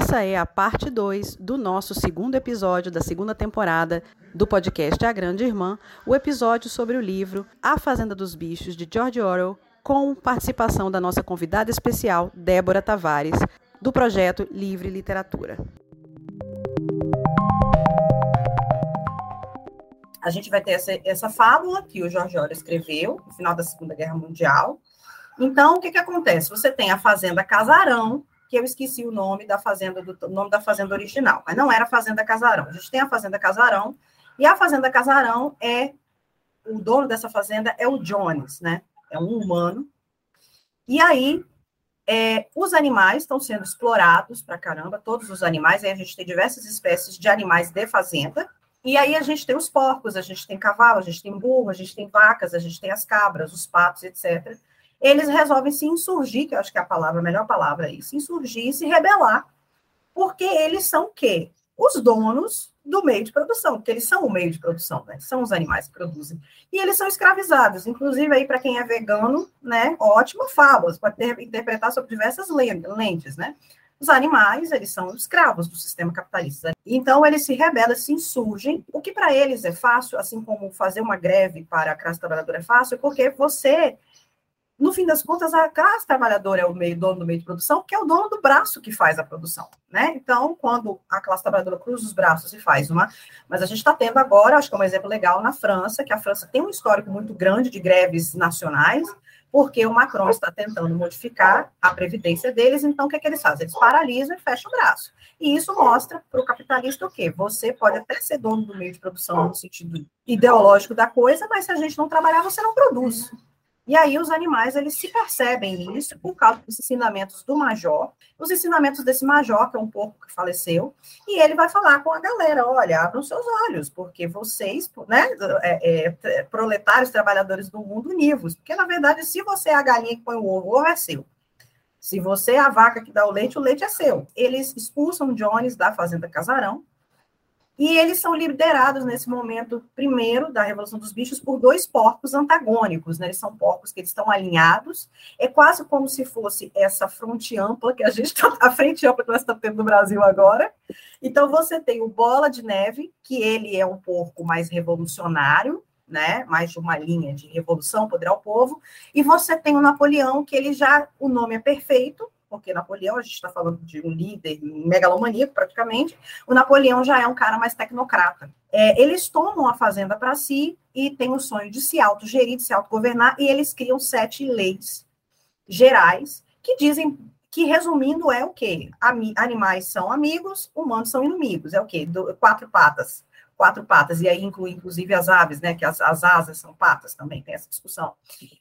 Essa é a parte 2 do nosso segundo episódio da segunda temporada do podcast A Grande Irmã, o episódio sobre o livro A Fazenda dos Bichos, de George Orwell, com participação da nossa convidada especial, Débora Tavares, do projeto Livre Literatura. A gente vai ter essa, essa fábula que o George Orwell escreveu no final da Segunda Guerra Mundial. Então, o que, que acontece? Você tem a Fazenda Casarão, que eu esqueci o nome da fazenda do nome da fazenda original, mas não era Fazenda Casarão. A gente tem a Fazenda Casarão e a Fazenda Casarão é o dono dessa fazenda é o Jones, né? É um humano. E aí é, os animais estão sendo explorados para caramba, todos os animais. Aí a gente tem diversas espécies de animais de fazenda. E aí a gente tem os porcos, a gente tem cavalo, a gente tem burro, a gente tem vacas, a gente tem as cabras, os patos, etc eles resolvem se insurgir, que eu acho que é a palavra, a melhor palavra aí, se insurgir e se rebelar, porque eles são o quê? Os donos do meio de produção, porque eles são o meio de produção, né? São os animais que produzem. E eles são escravizados. Inclusive, aí, para quem é vegano, né? Ótima fábula, você pode interpretar sobre diversas lentes, né? Os animais, eles são escravos do sistema capitalista. Então, eles se rebelam, se insurgem. O que para eles é fácil, assim como fazer uma greve para a classe trabalhadora é fácil, porque você no fim das contas, a classe trabalhadora é o meio dono do meio de produção, que é o dono do braço que faz a produção, né? Então, quando a classe trabalhadora cruza os braços e faz uma, mas a gente está tendo agora, acho que é um exemplo legal na França, que a França tem um histórico muito grande de greves nacionais, porque o Macron está tentando modificar a previdência deles, então o que, é que eles fazem? Eles paralisam e fecham o braço. E isso mostra para o capitalista o quê? Você pode até ser dono do meio de produção no sentido ideológico da coisa, mas se a gente não trabalhar, você não produz. E aí os animais, eles se percebem isso por causa dos ensinamentos do major, os ensinamentos desse major, que é um pouco que faleceu, e ele vai falar com a galera, olha, abram seus olhos, porque vocês, né, é, é, proletários, trabalhadores do mundo, univos, porque, na verdade, se você é a galinha que põe o ovo, o ovo é seu. Se você é a vaca que dá o leite, o leite é seu. Eles expulsam Jones da fazenda Casarão, e eles são liderados nesse momento, primeiro, da Revolução dos Bichos, por dois porcos antagônicos, né? Eles são porcos que eles estão alinhados, é quase como se fosse essa fronte ampla que a gente está, a frente ampla que nós estamos tendo no Brasil agora. Então, você tem o Bola de Neve, que ele é um porco mais revolucionário, né? Mais de uma linha de revolução, poder ao povo, e você tem o Napoleão, que ele já, o nome é perfeito, porque Napoleão, a gente está falando de um líder megalomaníaco praticamente, o Napoleão já é um cara mais tecnocrata. É, eles tomam a fazenda para si e têm o sonho de se autogerir, de se autogovernar, e eles criam sete leis gerais que dizem que, resumindo, é o quê? Animais são amigos, humanos são inimigos. É o quê? Do, quatro patas quatro patas, e aí inclui inclusive as aves, né, que as, as asas são patas também, tem essa discussão.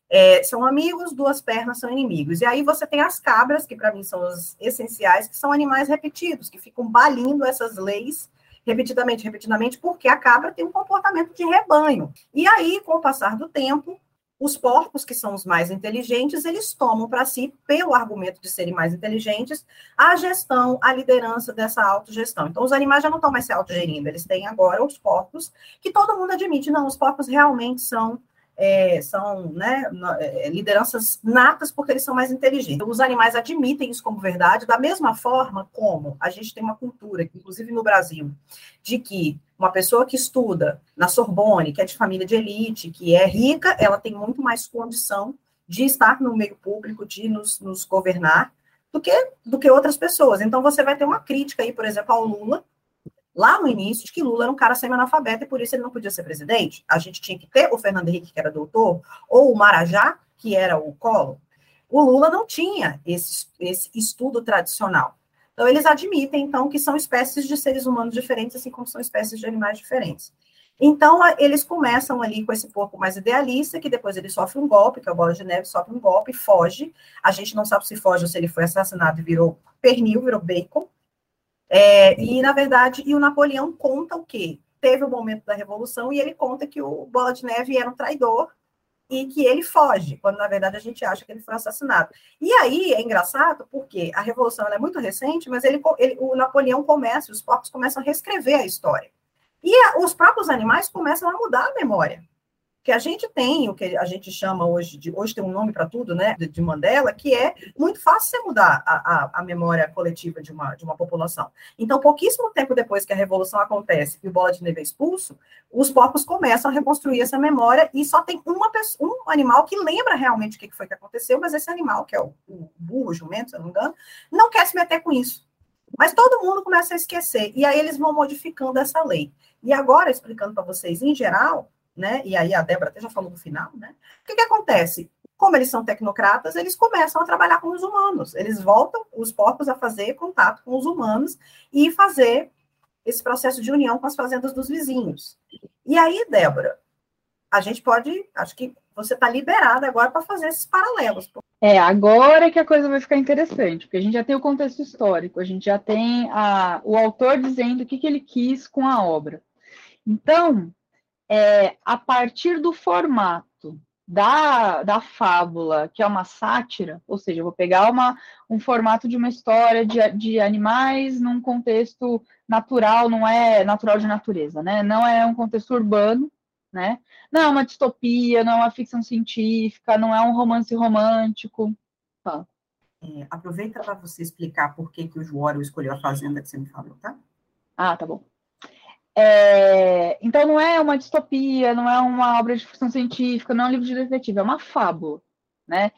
É, são amigos, duas pernas são inimigos. E aí você tem as cabras, que para mim são os essenciais, que são animais repetidos, que ficam balindo essas leis repetidamente, repetidamente, porque a cabra tem um comportamento de rebanho. E aí, com o passar do tempo, os porcos, que são os mais inteligentes, eles tomam para si, pelo argumento de serem mais inteligentes, a gestão, a liderança dessa autogestão. Então, os animais já não estão mais se autogerindo, eles têm agora os porcos, que todo mundo admite, não, os porcos realmente são é, são né, é, lideranças natas porque eles são mais inteligentes. Os animais admitem isso como verdade, da mesma forma como a gente tem uma cultura, inclusive no Brasil, de que uma pessoa que estuda na Sorbonne, que é de família de elite, que é rica, ela tem muito mais condição de estar no meio público, de nos, nos governar, do que, do que outras pessoas. Então, você vai ter uma crítica aí, por exemplo, ao Lula, lá no início, de que Lula era um cara semi-analfabeto e por isso ele não podia ser presidente. A gente tinha que ter o Fernando Henrique, que era doutor, ou o Marajá, que era o Colo. O Lula não tinha esse, esse estudo tradicional. Então, eles admitem, então, que são espécies de seres humanos diferentes, assim como são espécies de animais diferentes. Então, eles começam ali com esse porco mais idealista, que depois ele sofre um golpe, que é o Bola de Neve, sofre um golpe, foge. A gente não sabe se foge ou se ele foi assassinado e virou pernil, virou bacon. É, e, na verdade, e o Napoleão conta o quê? Teve o momento da Revolução e ele conta que o Bola de Neve era um traidor e que ele foge, quando na verdade a gente acha que ele foi assassinado. E aí é engraçado porque a Revolução é muito recente, mas ele, ele, o Napoleão começa, os povos começam a reescrever a história. E a, os próprios animais começam a mudar a memória. Que a gente tem o que a gente chama hoje de hoje tem um nome para tudo, né, de, de, Mandela, que é muito fácil você mudar a, a, a, memória coletiva de uma, de uma população. Então, pouquíssimo tempo depois que a revolução acontece e o Bola de Neve é expulso, os povos começam a reconstruir essa memória e só tem uma pessoa, um animal que lembra realmente o que foi que aconteceu, mas esse animal, que é o, o burro, o jumento, se eu não me engano, não quer se meter com isso. Mas todo mundo começa a esquecer, e aí eles vão modificando essa lei. E agora, explicando para vocês em geral, né? E aí a Débora até já falou no final, né? O que, que acontece? Como eles são tecnocratas, eles começam a trabalhar com os humanos. Eles voltam, os porcos, a fazer contato com os humanos e fazer esse processo de união com as fazendas dos vizinhos. E aí, Débora, a gente pode, acho que você está liberada agora para fazer esses paralelos. É, agora que a coisa vai ficar interessante, porque a gente já tem o contexto histórico, a gente já tem a, o autor dizendo o que, que ele quis com a obra. Então, é, a partir do formato da, da fábula, que é uma sátira, ou seja, eu vou pegar uma, um formato de uma história de, de animais num contexto natural, não é natural de natureza, né? Não é um contexto urbano, né? Não é uma distopia, não é uma ficção científica, não é um romance romântico. Tá. É, aproveita para você explicar por que, que o João escolheu a fazenda que você me falou, tá? Ah, tá bom. É, então não é uma distopia, não é uma obra de ficção científica, não é um livro de detetive, é uma fábula, né?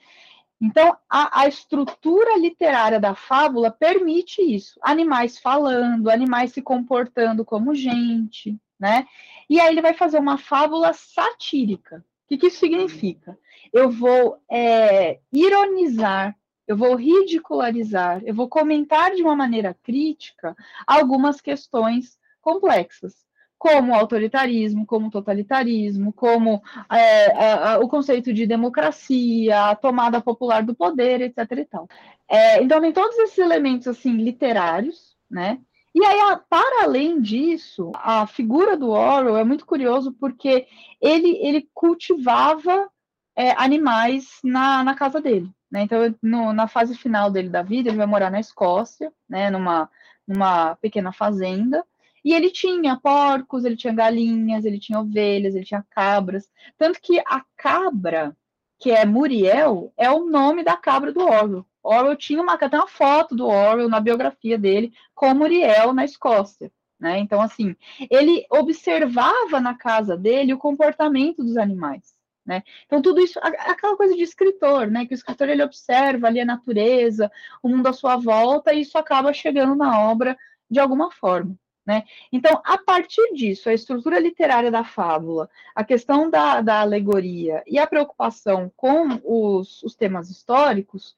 Então a, a estrutura literária da fábula permite isso, animais falando, animais se comportando como gente, né? E aí ele vai fazer uma fábula satírica. O que, que isso significa? Eu vou é, ironizar, eu vou ridicularizar, eu vou comentar de uma maneira crítica algumas questões complexas, como autoritarismo, como totalitarismo, como é, o conceito de democracia, a tomada popular do poder, etc. E tal. É, então tem todos esses elementos assim literários, né? E aí, para além disso, a figura do Orwell é muito curioso porque ele, ele cultivava é, animais na, na casa dele. Né? Então, no, na fase final dele da vida, ele vai morar na Escócia, né, numa, numa pequena fazenda, e ele tinha porcos, ele tinha galinhas, ele tinha ovelhas, ele tinha cabras. Tanto que a cabra, que é Muriel, é o nome da cabra do Orwell. Orwell tinha uma, tem uma foto do Orwell na biografia dele com Muriel na Escócia. Né? Então, assim, ele observava na casa dele o comportamento dos animais. Né? Então, tudo isso, aquela coisa de escritor, né? que o escritor ele observa ali a natureza, o mundo à sua volta, e isso acaba chegando na obra de alguma forma. Né? Então, a partir disso, a estrutura literária da fábula, a questão da, da alegoria e a preocupação com os, os temas históricos,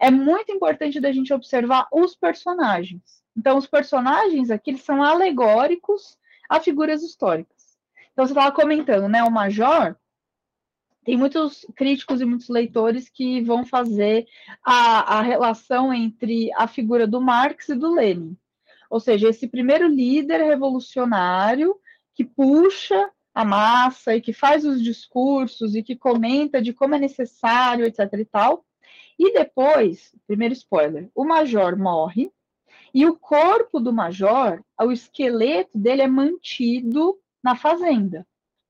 é muito importante da gente observar os personagens. Então, os personagens aqui eles são alegóricos a figuras históricas. Então, você estava comentando, né? O Major tem muitos críticos e muitos leitores que vão fazer a, a relação entre a figura do Marx e do Lenin. Ou seja, esse primeiro líder revolucionário que puxa a massa e que faz os discursos e que comenta de como é necessário, etc. e tal. E depois, primeiro spoiler, o major morre e o corpo do major, o esqueleto dele é mantido na fazenda.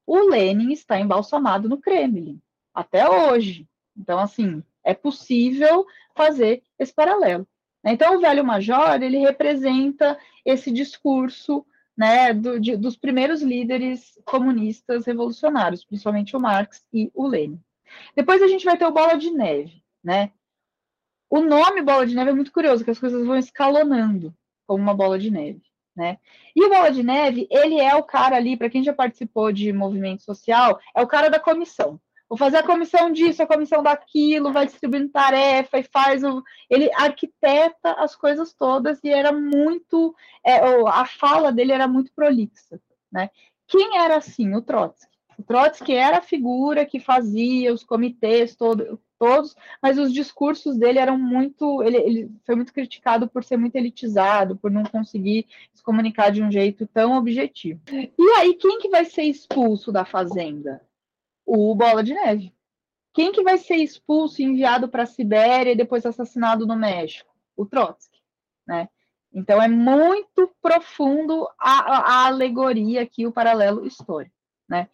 O Lenin está embalsamado no Kremlin, até hoje. Então, assim, é possível fazer esse paralelo. Então, o velho major, ele representa esse discurso né, do, de, dos primeiros líderes comunistas revolucionários, principalmente o Marx e o Lenin. Depois a gente vai ter o Bola de Neve, né? O nome Bola de Neve é muito curioso, que as coisas vão escalonando como uma bola de neve, né? E o Bola de Neve, ele é o cara ali, para quem já participou de movimento social, é o cara da comissão vou fazer a comissão disso, a comissão daquilo, vai distribuindo tarefa e faz o. Ele arquiteta as coisas todas e era muito. É, a fala dele era muito prolixa. Né? Quem era assim? O Trotsky. O Trotsky era a figura que fazia os comitês todo, todos, mas os discursos dele eram muito. Ele, ele foi muito criticado por ser muito elitizado, por não conseguir se comunicar de um jeito tão objetivo. E aí, quem que vai ser expulso da fazenda? O Bola de Neve. Quem que vai ser expulso enviado para a Sibéria e depois assassinado no México? O Trotsky, né? Então é muito profundo a, a, alegoria aqui, o paralelo histórico, né?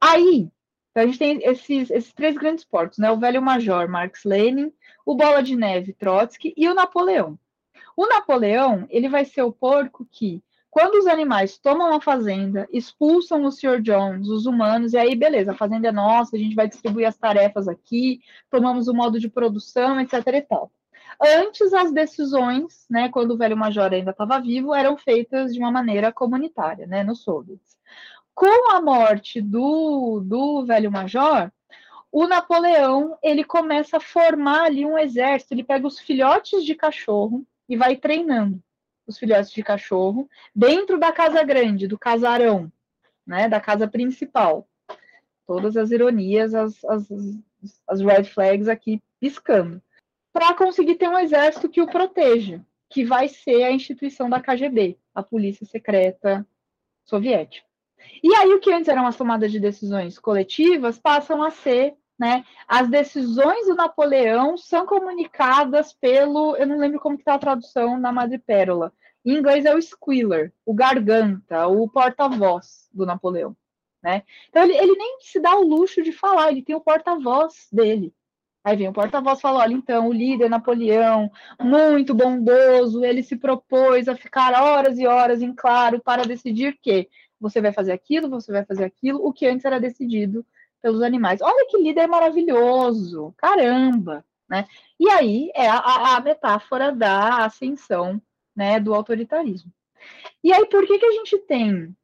Aí Então a gente tem esses, esses três grandes porcos, né? O velho major Marx Lenin, o bola de neve Trotsky e o Napoleão. O Napoleão, ele vai ser o porco que quando os animais tomam a fazenda, expulsam o Sr. Jones, os humanos, e aí, beleza, a fazenda é nossa, a gente vai distribuir as tarefas aqui, tomamos o modo de produção, etc. e tal. Antes, as decisões, né, quando o velho major ainda estava vivo, eram feitas de uma maneira comunitária, né, no soviets. Com a morte do, do velho major, o Napoleão ele começa a formar ali um exército, ele pega os filhotes de cachorro e vai treinando os filhotes de cachorro dentro da casa grande, do casarão, né, da casa principal. Todas as ironias, as, as, as red flags aqui piscando. Para conseguir ter um exército que o proteja, que vai ser a instituição da KGB, a Polícia Secreta Soviética. E aí, o que antes eram as tomadas de decisões coletivas passam a ser né? As decisões do Napoleão são comunicadas pelo, eu não lembro como está a tradução na Madrepérola. Em inglês é o squealer, o garganta, o porta-voz do Napoleão, né? Então ele, ele nem se dá o luxo de falar, ele tem o porta-voz dele. Aí vem o porta-voz e fala: olha, então, o líder Napoleão, muito bondoso, ele se propôs a ficar horas e horas em claro para decidir que você vai fazer aquilo, você vai fazer aquilo, o que antes era decidido pelos animais. Olha que líder maravilhoso, caramba, né? E aí é a, a metáfora da ascensão, né, do autoritarismo. E aí por que que a gente tem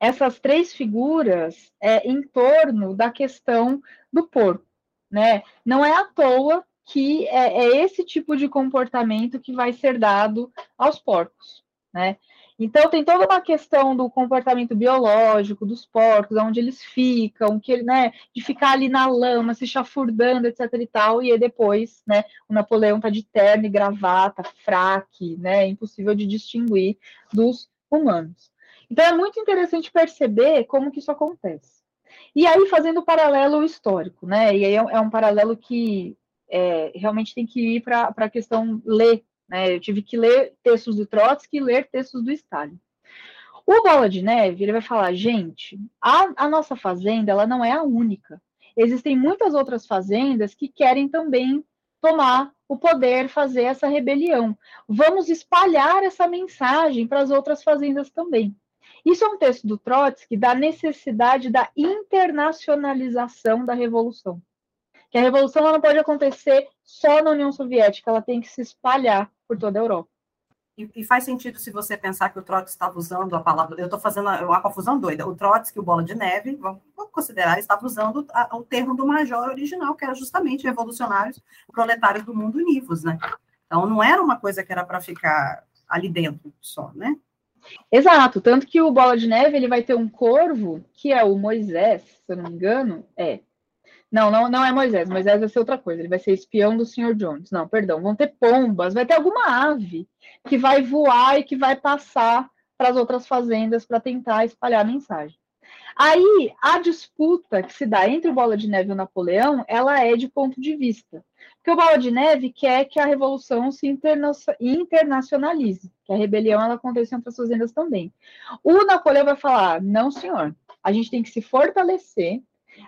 essas três figuras é, em torno da questão do porco, né? Não é à toa que é, é esse tipo de comportamento que vai ser dado aos porcos, né? Então tem toda uma questão do comportamento biológico dos porcos, onde eles ficam, que né, de ficar ali na lama, se chafurdando, etc e tal, e aí depois, né, o Napoleão tá de terno e gravata, fraque, né, impossível de distinguir dos humanos. Então é muito interessante perceber como que isso acontece. E aí fazendo o paralelo histórico, né, e aí é, é um paralelo que é, realmente tem que ir para a questão ler né? Eu tive que ler textos do Trotsky e ler textos do Stalin. O Bola de Neve ele vai falar, gente, a, a nossa fazenda ela não é a única. Existem muitas outras fazendas que querem também tomar o poder, fazer essa rebelião. Vamos espalhar essa mensagem para as outras fazendas também. Isso é um texto do Trotsky da necessidade da internacionalização da revolução. Que a revolução não pode acontecer só na União Soviética, ela tem que se espalhar por toda a Europa. E, e, faz sentido se você pensar que o Trotsky estava usando a palavra. Eu estou fazendo uma confusão doida. O Trotsky, o Bola de Neve, vamos, vamos considerar, estava usando a, o termo do major original, que era justamente revolucionários proletários do mundo univos, né? Então, não era uma coisa que era para ficar ali dentro só, né? Exato, tanto que o Bola de Neve ele vai ter um corvo, que é o Moisés, se eu não me engano, é, não, não, não é Moisés. Moisés vai ser outra coisa. Ele vai ser espião do Sr. Jones. Não, perdão. Vão ter pombas. Vai ter alguma ave que vai voar e que vai passar para as outras fazendas para tentar espalhar a mensagem. Aí, a disputa que se dá entre o Bola de Neve e o Napoleão, ela é de ponto de vista. Porque o Bola de Neve quer que a revolução se interna internacionalize, que a rebelião ela aconteça em outras fazendas também. O Napoleão vai falar: não, senhor, a gente tem que se fortalecer,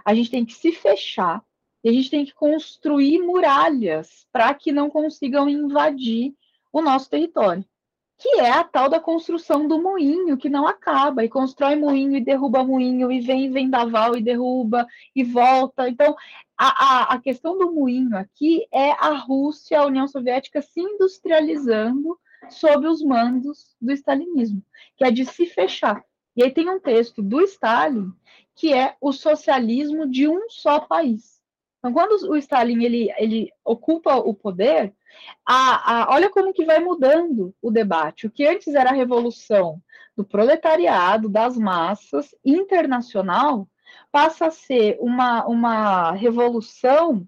a gente tem que se fechar e a gente tem que construir muralhas para que não consigam invadir o nosso território. Que é a tal da construção do moinho, que não acaba, e constrói moinho e derruba moinho, e vem vendaval e derruba e volta. Então, a, a, a questão do moinho aqui é a Rússia, a União Soviética se industrializando sob os mandos do stalinismo, que é de se fechar. E aí tem um texto do Stalin que é o socialismo de um só país. Então, quando o Stalin ele, ele ocupa o poder, a, a, olha como que vai mudando o debate. O que antes era a revolução do proletariado, das massas, internacional, passa a ser uma, uma revolução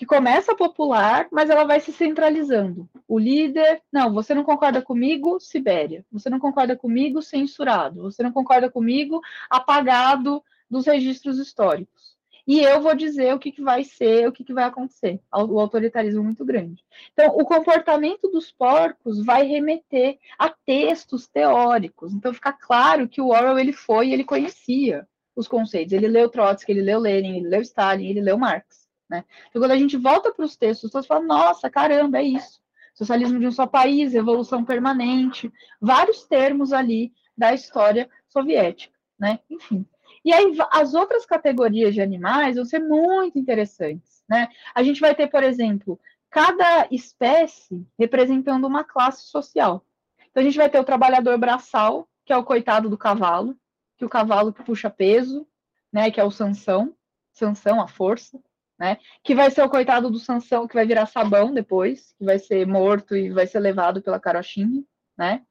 que começa popular, mas ela vai se centralizando. O líder, não, você não concorda comigo, Sibéria. Você não concorda comigo, censurado. Você não concorda comigo, apagado dos registros históricos. E eu vou dizer o que, que vai ser, o que, que vai acontecer. O autoritarismo muito grande. Então, o comportamento dos porcos vai remeter a textos teóricos. Então, fica claro que o Orwell ele foi e ele conhecia os conceitos. Ele leu Trotsky, ele leu Lenin, ele leu Stalin, ele leu Marx. Né? Então, quando a gente volta para os textos, você fala, nossa, caramba, é isso. Socialismo de um só país, evolução permanente, vários termos ali da história soviética, né? Enfim. E aí, as outras categorias de animais vão ser muito interessantes, né? A gente vai ter, por exemplo, cada espécie representando uma classe social. Então, a gente vai ter o trabalhador braçal, que é o coitado do cavalo, que o cavalo que puxa peso, né, que é o Sansão, Sansão, a força, né, que vai ser o coitado do Sansão, que vai virar sabão depois, que vai ser morto e vai ser levado pela carochinha, né.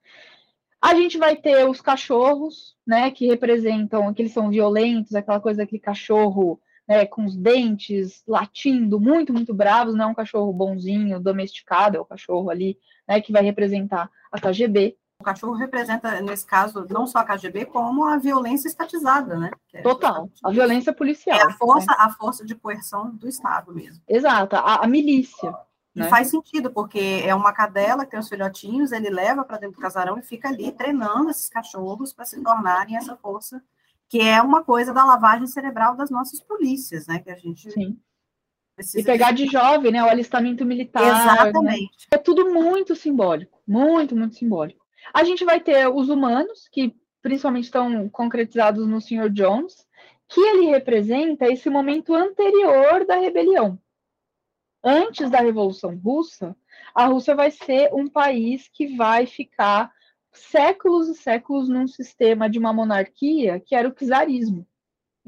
A gente vai ter os cachorros, né, que representam, que eles são violentos, aquela coisa que cachorro né, com os dentes, latindo, muito, muito bravos, não é um cachorro bonzinho, domesticado, é o cachorro ali, né, que vai representar a KGB. O cachorro representa, nesse caso, não só a KGB, como a violência estatizada, né? É Total, a violência policial. É a força, né? a força de coerção do Estado mesmo. Exato, a, a milícia. E né? faz sentido, porque é uma cadela que tem os filhotinhos, ele leva para dentro do casarão e fica ali treinando esses cachorros para se tornarem essa força que é uma coisa da lavagem cerebral das nossas polícias, né? Que a gente Sim. E pegar de jovem, né? O alistamento militar. Né? Exatamente. Né? É tudo muito simbólico, muito, muito simbólico. A gente vai ter os humanos, que principalmente estão concretizados no Sr. Jones, que ele representa esse momento anterior da rebelião. Antes da Revolução Russa, a Rússia vai ser um país que vai ficar séculos e séculos num sistema de uma monarquia que era o czarismo.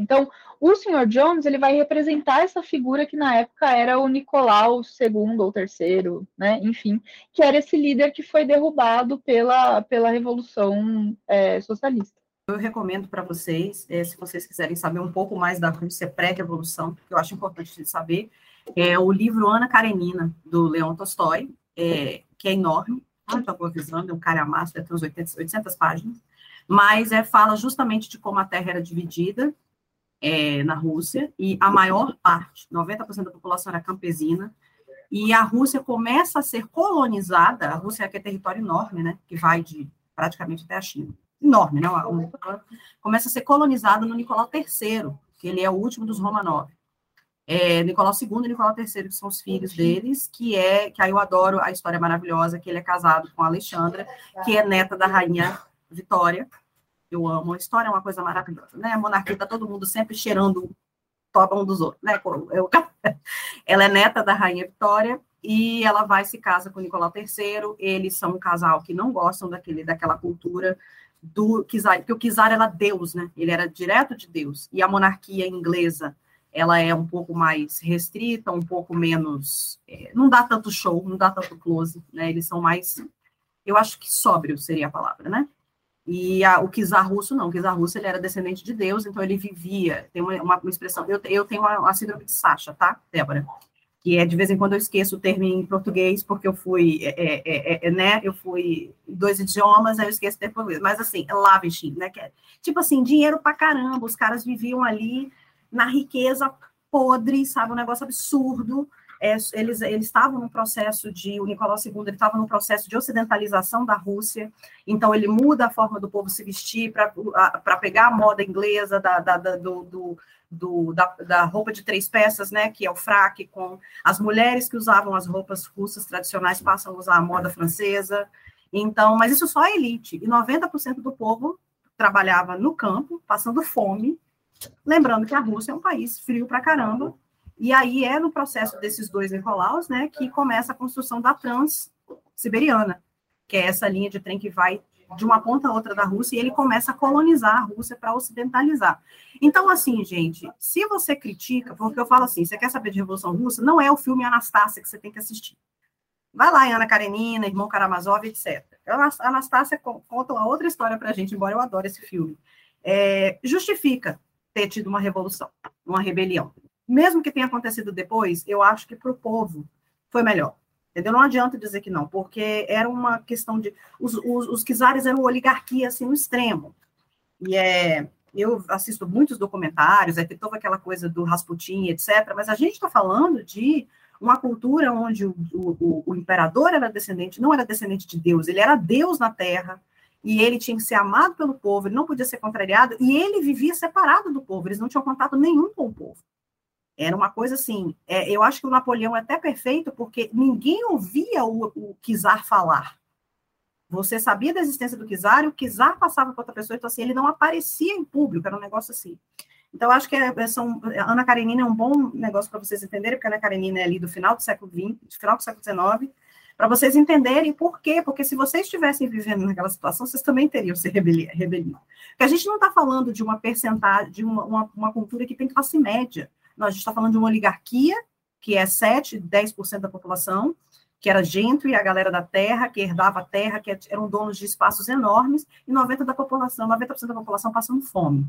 Então, o Sr. Jones ele vai representar essa figura que na época era o Nicolau II ou terceiro, né? Enfim, que era esse líder que foi derrubado pela, pela Revolução é, Socialista. Eu recomendo para vocês, é, se vocês quiserem saber um pouco mais da Rússia pré-revolução, que eu acho importante de saber, é o livro Ana Karenina, do Leon Tolstói, é, que é enorme, estou avisando, é um calhamaço, deve ter uns 800, 800 páginas, mas é, fala justamente de como a Terra era dividida é, na Rússia, e a maior parte, 90% da população era campesina, e a Rússia começa a ser colonizada, a Rússia é, é território enorme, né, que vai de praticamente até a China, enorme, né, começa a ser colonizada no Nicolau III, que ele é o último dos Romanov é, Nicolau II e Nicolau III, que são os filhos deles, que é, que aí eu adoro a história maravilhosa, que ele é casado com a Alexandra, que é neta da rainha Vitória. Eu amo, a história é uma coisa maravilhosa, né? A monarquia tá todo mundo sempre cheirando toba um dos outros, né? Eu, ela é neta da rainha Vitória e ela vai se casa com Nicolau III. Eles são um casal que não gostam daquele, daquela cultura do Kizar, porque o Kizar era Deus, né? Ele era direto de Deus. E a monarquia inglesa ela é um pouco mais restrita, um pouco menos. É, não dá tanto show, não dá tanto close, né? Eles são mais. Eu acho que sóbrio seria a palavra, né? E a, o Kizar russo, não. O Kizar russo ele era descendente de Deus, então ele vivia. Tem uma, uma, uma expressão. Eu, eu tenho uma, uma síndrome de Sasha, tá, Débora? que é de vez em quando eu esqueço o termo em português, porque eu fui, é, é, é, é né, eu fui dois idiomas, aí eu esqueço o termo português, mas assim, lavishing, né, que é, tipo assim, dinheiro pra caramba, os caras viviam ali na riqueza podre, sabe, um negócio absurdo. É, eles, eles estavam no processo de, o Nicolau II, estava no processo de ocidentalização da Rússia, então ele muda a forma do povo se vestir para pegar a moda inglesa da, da, da do, do, do da, da, roupa de três peças, né, que é o fraque, com as mulheres que usavam as roupas russas tradicionais passam a usar a moda francesa, então, mas isso só a elite, e 90% do povo trabalhava no campo, passando fome, Lembrando que a Rússia é um país frio pra caramba, e aí é no processo desses dois Nicolaus, né, que começa a construção da Trans-Siberiana, que é essa linha de trem que vai de uma ponta a outra da Rússia, e ele começa a colonizar a Rússia para ocidentalizar. Então, assim, gente, se você critica, porque eu falo assim, você quer saber de Revolução Russa, não é o filme Anastácia que você tem que assistir. Vai lá Ana Karenina, Irmão Karamazov, etc. A Anastácia conta uma outra história para a gente, embora eu adore esse filme. É, justifica ter tido uma revolução, uma rebelião. Mesmo que tenha acontecido depois, eu acho que para o povo foi melhor. Entendeu? Não adianta dizer que não, porque era uma questão de. Os, os, os czares eram oligarquia assim, no extremo. E é, eu assisto muitos documentários, aí tem toda aquela coisa do Rasputin, etc., mas a gente está falando de uma cultura onde o, o, o, imperador era descendente, não era descendente de Deus, ele era Deus na terra, e ele tinha que ser amado pelo povo, ele não podia ser contrariado, e ele vivia separado do povo, eles não tinham contato nenhum com o povo. Era uma coisa assim, é, eu acho que o Napoleão é até perfeito, porque ninguém ouvia o, o Kizar falar. Você sabia da existência do Kizar, e o Kizar passava para outra pessoa, então assim, ele não aparecia em público, era um negócio assim. Então, acho que é, são, a Ana Karenina é um bom negócio para vocês entenderem, porque Ana Karenina é ali do final do século XX, final do século XIX, para vocês entenderem por quê, porque se vocês estivessem vivendo naquela situação, vocês também teriam se rebelião. Porque a gente não está falando de uma percentagem, de uma, uma, uma, cultura que tem classe média. A gente está falando de uma oligarquia, que é 7, 10% da população, que era e a galera da terra, que herdava a terra, que eram donos de espaços enormes, e 90% da população, 90% da população passando fome.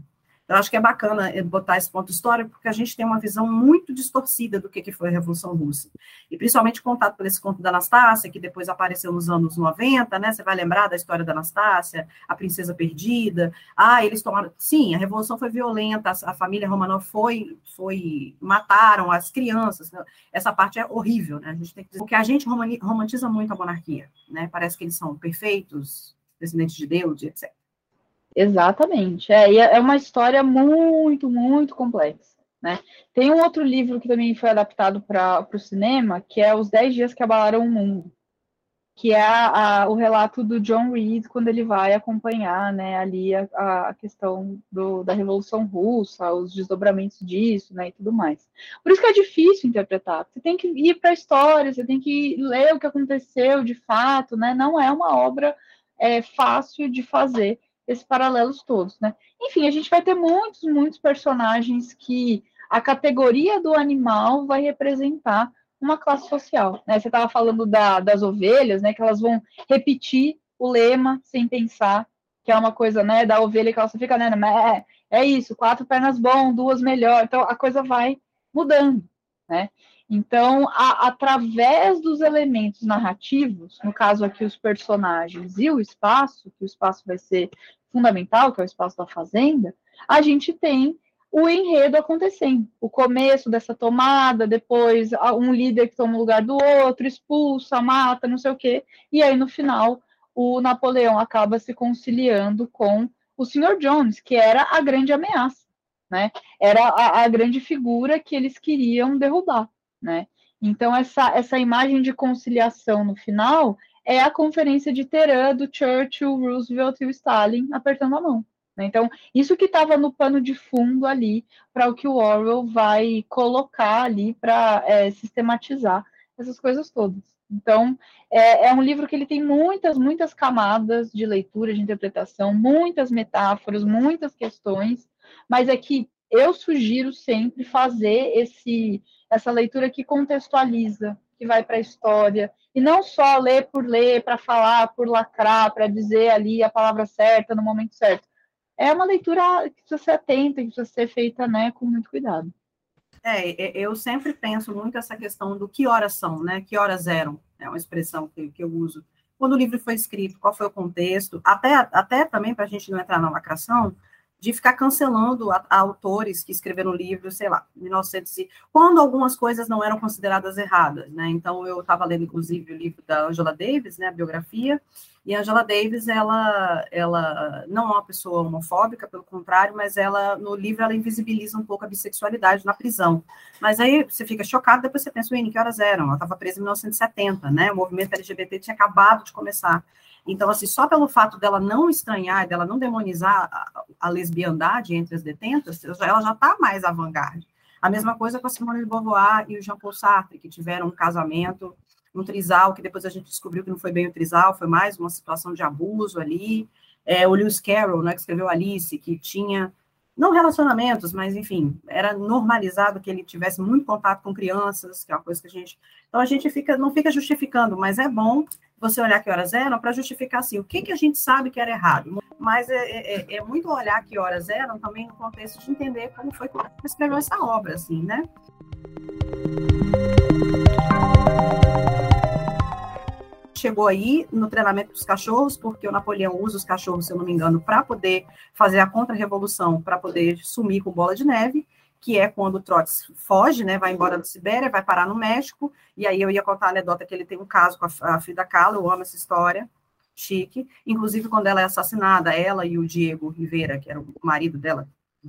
Eu acho que é bacana eh, botar esse ponto histórico, porque a gente tem uma visão muito distorcida do que, foi a Revolução Russa. E principalmente contado por esse conto da Anastácia, que depois apareceu nos anos 90, né? Você vai lembrar da história da Anastácia, a princesa perdida. Ah, eles tomaram. Sim, a Revolução foi violenta, a família Romanov foi, foi. mataram as crianças. Né? Essa parte é horrível, né? A gente tem que dizer. Porque a gente romantiza muito a monarquia, né? Parece que eles são perfeitos, descendentes de Deus, etc. Exatamente. É, é uma história muito, muito complexa. Né? Tem um outro livro que também foi adaptado para o cinema, que é Os Dez Dias que Abalaram o Mundo, que é a, a, o relato do John Reed quando ele vai acompanhar né, ali a, a questão do, da Revolução Russa, os desdobramentos disso né, e tudo mais. Por isso que é difícil interpretar. Você tem que ir para a história, você tem que ler o que aconteceu de fato, né? não é uma obra é, fácil de fazer esses paralelos todos, né? Enfim, a gente vai ter muitos, muitos personagens que a categoria do animal vai representar uma classe social, né? Você estava falando da, das ovelhas, né? Que elas vão repetir o lema sem pensar, que é uma coisa, né? Da ovelha que ela só fica, né? É, é isso, quatro pernas bom, duas melhor. Então a coisa vai mudando, né? Então, a, através dos elementos narrativos, no caso aqui os personagens e o espaço, que o espaço vai ser fundamental, que é o espaço da fazenda, a gente tem o enredo acontecendo. O começo dessa tomada, depois um líder que toma o lugar do outro, expulsa, mata, não sei o quê. E aí, no final, o Napoleão acaba se conciliando com o Sr. Jones, que era a grande ameaça, né? Era a, a grande figura que eles queriam derrubar, né? Então, essa, essa imagem de conciliação no final é a conferência de Teherã do Churchill, Roosevelt e o Stalin apertando a mão. Né? Então, isso que estava no pano de fundo ali para o que o Orwell vai colocar ali para é, sistematizar essas coisas todas. Então, é, é, um livro que ele tem muitas, muitas camadas de leitura, de interpretação, muitas metáforas, muitas questões, mas é que eu sugiro sempre fazer esse, essa leitura que contextualiza, que vai para a história, e não só ler por ler, para falar, por lacrar, para dizer ali a palavra certa no momento certo. É uma leitura que precisa ser atenta, que precisa ser feita né, com muito cuidado. É, eu sempre penso muito essa questão do que horas são, né? Que horas eram, é uma expressão que, que eu uso. Quando o livro foi escrito, qual foi o contexto, até, até também para a gente não entrar na lacração, de ficar cancelando a, a autores que escreveram livros, sei lá, 1900 e, quando algumas coisas não eram consideradas erradas, né? Então eu estava lendo inclusive o livro da Angela Davis, né, a biografia, e a Angela Davis ela ela não é uma pessoa homofóbica, pelo contrário, mas ela no livro ela invisibiliza um pouco a bissexualidade na prisão. Mas aí você fica chocado, depois você pensa, Winnie, que horas eram? Ela estava presa em 1970, né? O movimento LGBT tinha acabado de começar. Então, assim, só pelo fato dela não estranhar, dela não demonizar a, a lesbiandade entre as detentas, ela já está mais avant-garde. A mesma coisa com a Simone de Beauvoir e o Jean-Paul Sartre, que tiveram um casamento, um trisal, que depois a gente descobriu que não foi bem o trisal, foi mais uma situação de abuso ali. É, o Lewis Carroll, né, que escreveu Alice, que tinha, não relacionamentos, mas, enfim, era normalizado que ele tivesse muito contato com crianças, que é uma coisa que a gente... Então, a gente fica, não fica justificando, mas é bom você olhar que horas eram para justificar assim, o que, que a gente sabe que era errado. Mas é, é, é, é muito olhar que horas eram também no contexto de entender como foi que escreveu essa obra, assim, né? Chegou aí no treinamento dos cachorros, porque o Napoleão usa os cachorros, se eu não me engano, para poder fazer a contra-revolução, para poder sumir com bola de neve que é quando o Trotsky foge, né, vai embora da Sibéria, vai parar no México, e aí eu ia contar a anedota que ele tem um caso com a, Frida Kahlo, eu amo essa história, chique. Inclusive, quando ela é assassinada, ela e o Diego Rivera, que era o marido dela,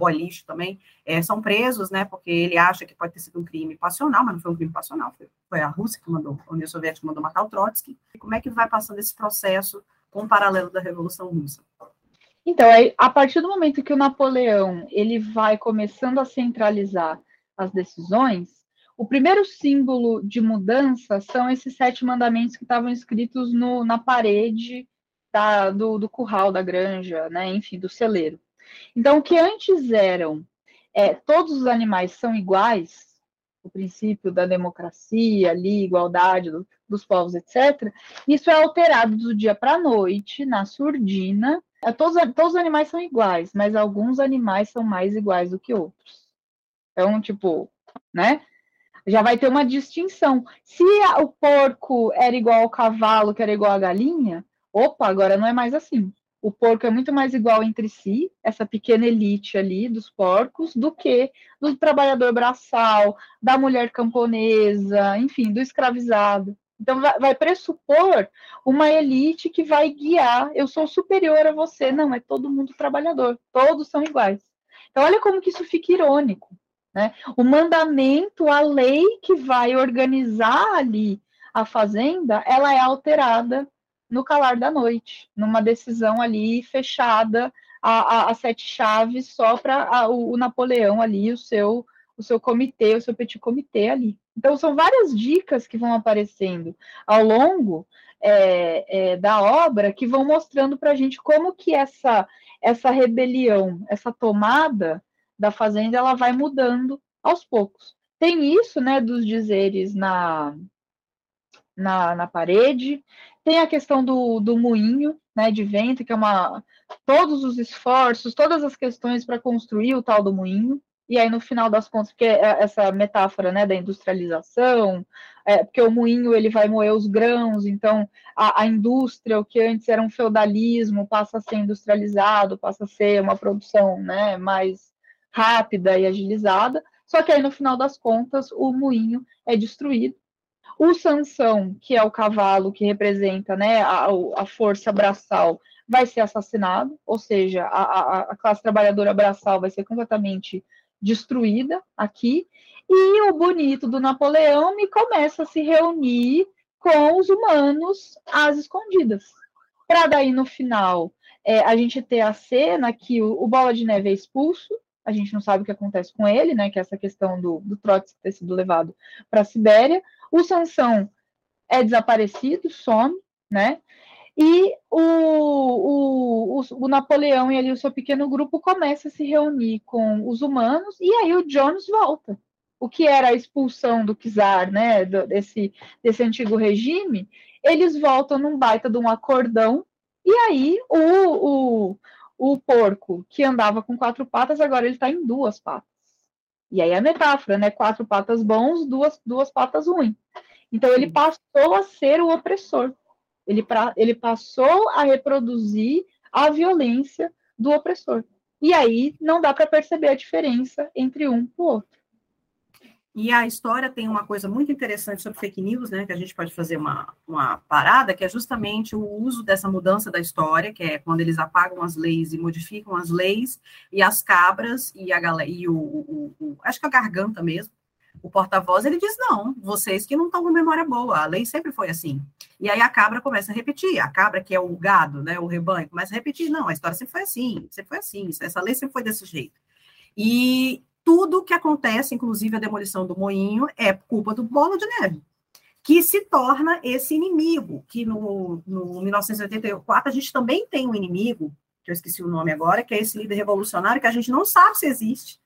lixo também, é, são presos, né, porque ele acha que pode ter sido um crime passional, mas não foi um crime passional, foi, foi a Rússia que mandou, a União Soviética mandou matar o Trotsky. E como é que vai passando esse processo com o paralelo da Revolução Russa? Então, a partir do momento que o Napoleão ele vai começando a centralizar as decisões, o primeiro símbolo de mudança são esses sete mandamentos que estavam escritos no, na parede da, do, do curral, da granja, né, enfim, do celeiro. Então, o que antes eram é, todos os animais são iguais, o princípio da democracia, ali, igualdade do, dos povos, etc., isso é alterado do dia para a noite, na surdina. É, todos, todos os animais são iguais, mas alguns animais são mais iguais do que outros. Então, tipo, né? Já vai ter uma distinção. Se o porco era igual ao cavalo, que era igual à galinha, opa, agora não é mais assim o porco é muito mais igual entre si, essa pequena elite ali dos porcos, do que do trabalhador braçal, da mulher camponesa, enfim, do escravizado. Então, vai pressupor uma elite que vai guiar. Eu sou superior a você. Não, é todo mundo trabalhador. Todos são iguais. Então, olha como que isso fica irônico. Né? O mandamento, a lei que vai organizar ali a fazenda, ela é alterada no calar da noite, numa decisão ali fechada a, a, a sete chaves só para o, o, Napoleão ali, o seu, o seu comitê, o seu petit comitê ali. Então, são várias dicas que vão aparecendo ao longo é, é, da obra que vão mostrando para a gente como que essa, essa rebelião, essa tomada da fazenda, ela vai mudando aos poucos. Tem isso, né, dos dizeres na, na, na parede, tem a questão do, do moinho né, de vento, que é uma. Todos os esforços, todas as questões para construir o tal do moinho. E aí, no final das contas, porque é essa metáfora né, da industrialização, é, porque o moinho ele vai moer os grãos, então a, a, indústria, o que antes era um feudalismo, passa a ser industrializado, passa a ser uma produção né, mais rápida e agilizada. Só que aí, no final das contas, o moinho é destruído o Sansão, que é o cavalo que representa né, a, a força braçal, vai ser assassinado, ou seja, a, a, a, classe trabalhadora braçal vai ser completamente destruída aqui, e o bonito do Napoleão me começa a se reunir com os humanos às escondidas. Para daí, no final, é, a gente ter a cena que o, o, Bola de Neve é expulso, a gente não sabe o que acontece com ele, né? Que é essa questão do, do Trotsky ter sido levado para a Sibéria. O Sansão é desaparecido, some, né? E o, o, o, o, Napoleão e ali o seu pequeno grupo começa a se reunir com os humanos, e aí o Jones volta. O que era a expulsão do czar, né, desse, desse antigo regime, eles voltam num baita de um acordão, e aí o, o, o porco que andava com quatro patas, agora ele está em duas patas. E aí a metáfora, né? Quatro patas bons, duas, duas patas ruins. Então ele passou a ser o opressor. Ele, pra, ele passou a reproduzir a violência do opressor. E aí não dá para perceber a diferença entre um e o outro. E a história tem uma coisa muito interessante sobre fake news, né? Que a gente pode fazer uma, uma parada, que é justamente o uso dessa mudança da história, que é quando eles apagam as leis e modificam as leis, e as cabras e a galera, e o, o, o, acho que a garganta mesmo, o porta-voz, ele diz: não, vocês que não estão com memória boa, a lei sempre foi assim. E aí a cabra começa a repetir, a cabra, que é o gado, né? O rebanho, começa a repetir: não, a história sempre foi assim, sempre foi assim, essa lei sempre foi desse jeito. E tudo que acontece, inclusive a demolição do moinho, é culpa do Bola de Neve, que se torna esse inimigo, que no, no 1984 a gente também tem um inimigo, que eu esqueci o nome agora, que é esse líder revolucionário, que a gente não sabe se existe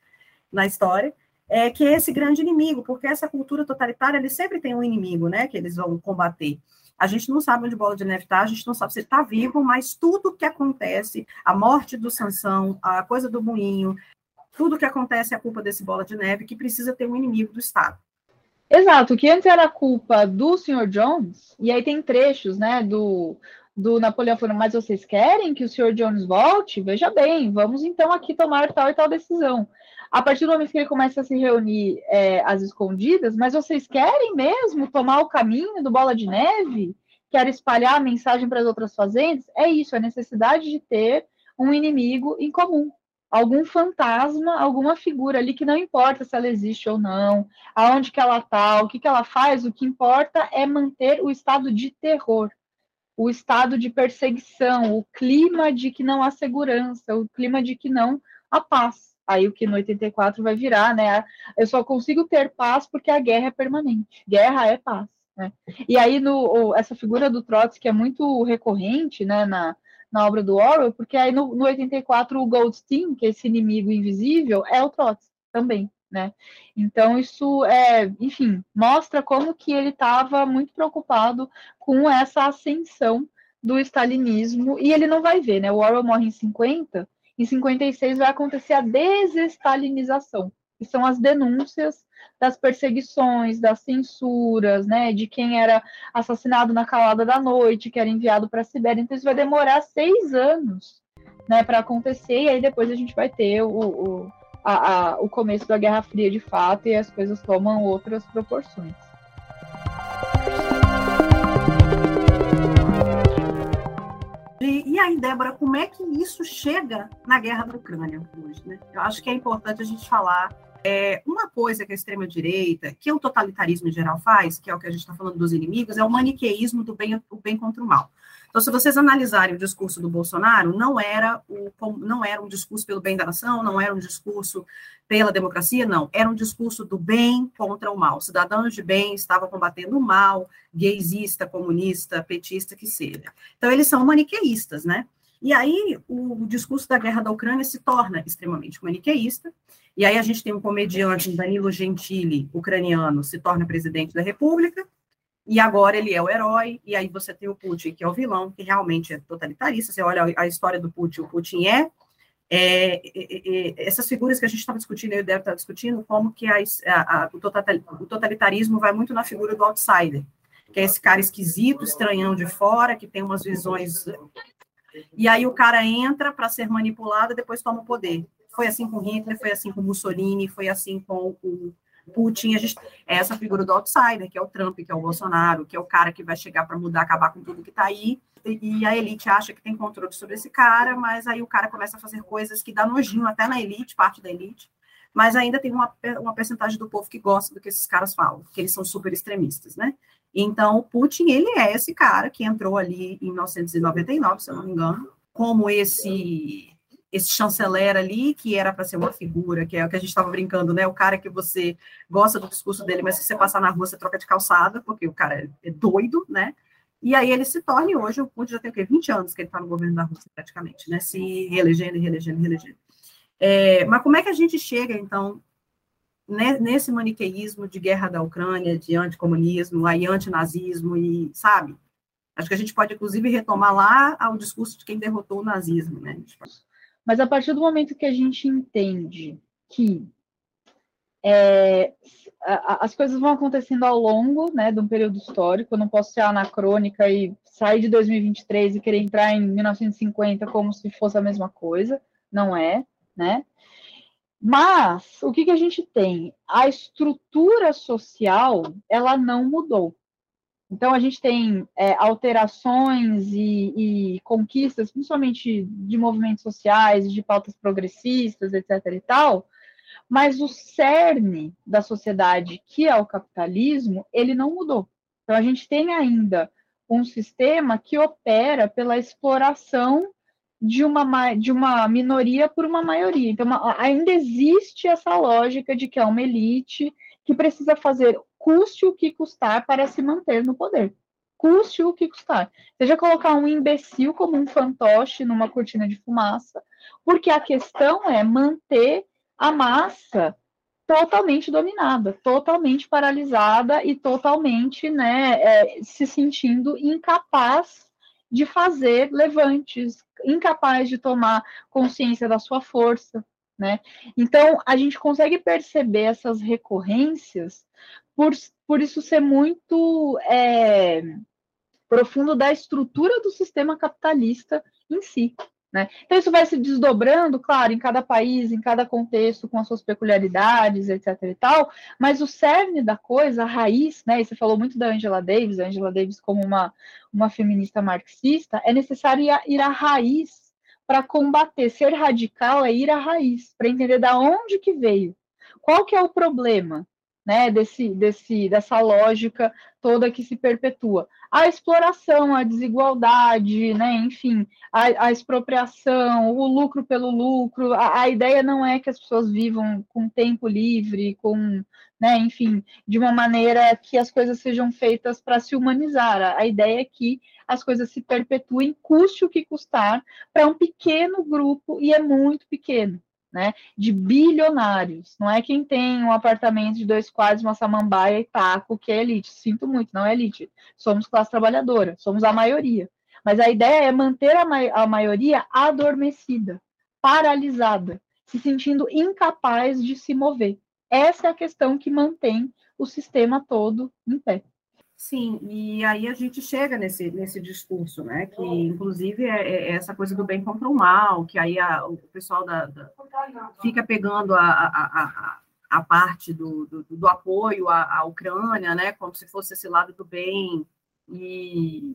na história, é, que é esse grande inimigo, porque essa cultura totalitária, ele sempre tem um inimigo, né, que eles vão combater. A gente não sabe onde Bola de Neve está, a gente não sabe se ele está vivo, mas tudo que acontece, a morte do Sansão, a coisa do moinho, tudo que acontece é culpa desse bola de neve que precisa ter um inimigo do Estado. Exato, que antes era culpa do Sr. Jones, e aí tem trechos, né, do, do Napoleão falando, mas vocês querem que o Sr. Jones volte? Veja bem, vamos então aqui tomar tal e tal decisão. A partir do momento que ele começa a se reunir é, às escondidas, mas vocês querem mesmo tomar o caminho do Bola de Neve? quer espalhar a mensagem para as outras fazendas, é isso, a necessidade de ter um inimigo em comum. Algum fantasma, alguma figura ali que não importa se ela existe ou não, aonde que ela está, o que, que ela faz, o que importa é manter o estado de terror, o estado de perseguição, o clima de que não há segurança, o clima de que não há paz. Aí o que no 84 vai virar, né? Eu só consigo ter paz porque a guerra é permanente. Guerra é paz. Né? E aí no, essa figura do Trotsky é muito recorrente, né? Na, na obra do Orwell, porque aí no, no 84 o Goldstein, que é esse inimigo invisível, é o Trotsky também, né? Então isso é, enfim, mostra como que ele estava muito preocupado com essa ascensão do stalinismo e ele não vai ver, né? O Orwell morre em 50, em 56 vai acontecer a desestalinização, que são as denúncias das perseguições, das censuras, né, de quem era assassinado na calada da noite, que era enviado para a Sibéria. Então, isso vai demorar seis anos né, para acontecer, e aí depois a gente vai ter o, o, a, a, o começo da Guerra Fria de fato, e as coisas tomam outras proporções. E, e, aí, Débora, como é que isso chega na guerra da Ucrânia hoje? Né? Eu acho que é importante a gente falar é, uma coisa que a extrema-direita, que o totalitarismo em geral faz, que é o que a gente está falando dos inimigos, é o maniqueísmo do bem, o bem contra o mal. Então, se vocês analisarem o discurso do Bolsonaro, não era, o, não era um discurso pelo bem da nação, não era um discurso pela democracia, não. Era um discurso do bem contra o mal. Cidadãos de bem estavam combatendo o mal, gaysista, comunista, petista, que seja. Então, eles são maniqueístas, né? E aí, o, o discurso da guerra da Ucrânia se torna extremamente maniqueísta, e aí a gente tem um comediante, Danilo Gentili, ucraniano, se torna presidente da República, e agora ele é o herói, e aí você tem o Putin, que é o vilão, que realmente é totalitarista. Você olha a história do Putin, o Putin é. é, é, é, é essas figuras que a gente estava discutindo, eu deve estar discutindo, como que a, a, o totalitarismo vai muito na figura do outsider, que é esse cara esquisito, estranhão de fora, que tem umas visões. E aí o cara entra para ser manipulado e depois toma o poder. Foi assim com Hitler, foi assim com Mussolini, foi assim com o Putin. A gente, é essa figura do outsider, que é o Trump, que é o Bolsonaro, que é o cara que vai chegar para mudar, acabar com tudo que está aí. E a elite acha que tem controle sobre esse cara, mas aí o cara começa a fazer coisas que dá nojinho até na elite, parte da elite. Mas ainda tem uma, uma percentagem do povo que gosta do que esses caras falam, que eles são super extremistas, né? Então, o Putin, ele é esse cara que entrou ali em 1999, se eu não me engano, como esse esse chanceler ali, que era para ser uma figura, que é o que a gente estava brincando, né? O cara que você gosta do discurso dele, mas se você passar na rua, você troca de calçada, porque o cara é doido, né? E aí ele se torne hoje, o Putin já tem o quê? 20 anos que ele está no governo da Rússia, praticamente, né? Se reelegendo, reelegendo, reelegendo. É, mas como é que a gente chega, então, né, nesse maniqueísmo de guerra da Ucrânia, de anticomunismo, aí antinazismo e, sabe? Acho que a gente pode, inclusive, retomar lá ao discurso de quem derrotou o nazismo, né? Mas a partir do momento que a gente entende que é, as coisas vão acontecendo ao longo né, de um período histórico, eu não posso ser anacrônica e sair de 2023 e querer entrar em 1950 como se fosse a mesma coisa, não é, né? Mas o que, que a gente tem? A estrutura social ela não mudou. Então, a gente tem é, alterações e, e, conquistas, principalmente de movimentos sociais, de pautas progressistas, etc. e tal, mas o cerne da sociedade, que é o capitalismo, ele não mudou. Então, a gente tem ainda um sistema que opera pela exploração de uma, de uma minoria por uma maioria. Então, ainda existe essa lógica de que é uma elite que precisa fazer custe o que custar para se manter no poder. Custe o que custar. Seja colocar um imbecil como um fantoche numa cortina de fumaça, porque a questão é manter a massa totalmente dominada, totalmente paralisada e totalmente né, é, se sentindo incapaz de fazer levantes, incapaz de tomar consciência da sua força. Né? Então, a gente consegue perceber essas recorrências por, por isso ser muito é, profundo da estrutura do sistema capitalista em si. Né? Então, isso vai se desdobrando, claro, em cada país, em cada contexto, com as suas peculiaridades, etc. e tal, mas o cerne da coisa, a raiz, né? E você falou muito da Angela Davis, a Angela Davis como uma, uma feminista marxista, é necessário ir, à raiz para combater. Ser radical é ir à raiz, para entender da onde que veio. Qual que é o problema? Né, desse, desse, dessa lógica toda que se perpetua. A exploração, a desigualdade, né, enfim, a, a expropriação, o lucro pelo lucro. A, a, ideia não é que as pessoas vivam com tempo livre, com, né, enfim, de uma maneira que as coisas sejam feitas para se humanizar. A, a ideia é que as coisas se perpetuem, custe o que custar, para um pequeno grupo, e é muito pequeno né, de bilionários. Não é quem tem um apartamento de dois quadros, uma samambaia e taco que é elite. Sinto muito, não é elite. Somos classe trabalhadora, somos a maioria. Mas a ideia é manter a, ma a maioria adormecida, paralisada, se sentindo incapaz de se mover. Essa é a questão que mantém o sistema todo em pé. Sim, e aí a gente chega nesse, nesse discurso, né? Que inclusive é, é essa coisa do bem contra o mal, que aí a, o pessoal da, da, fica pegando a, a, a, a parte do, do, do apoio à, à, Ucrânia, né? Como se fosse esse lado do bem e,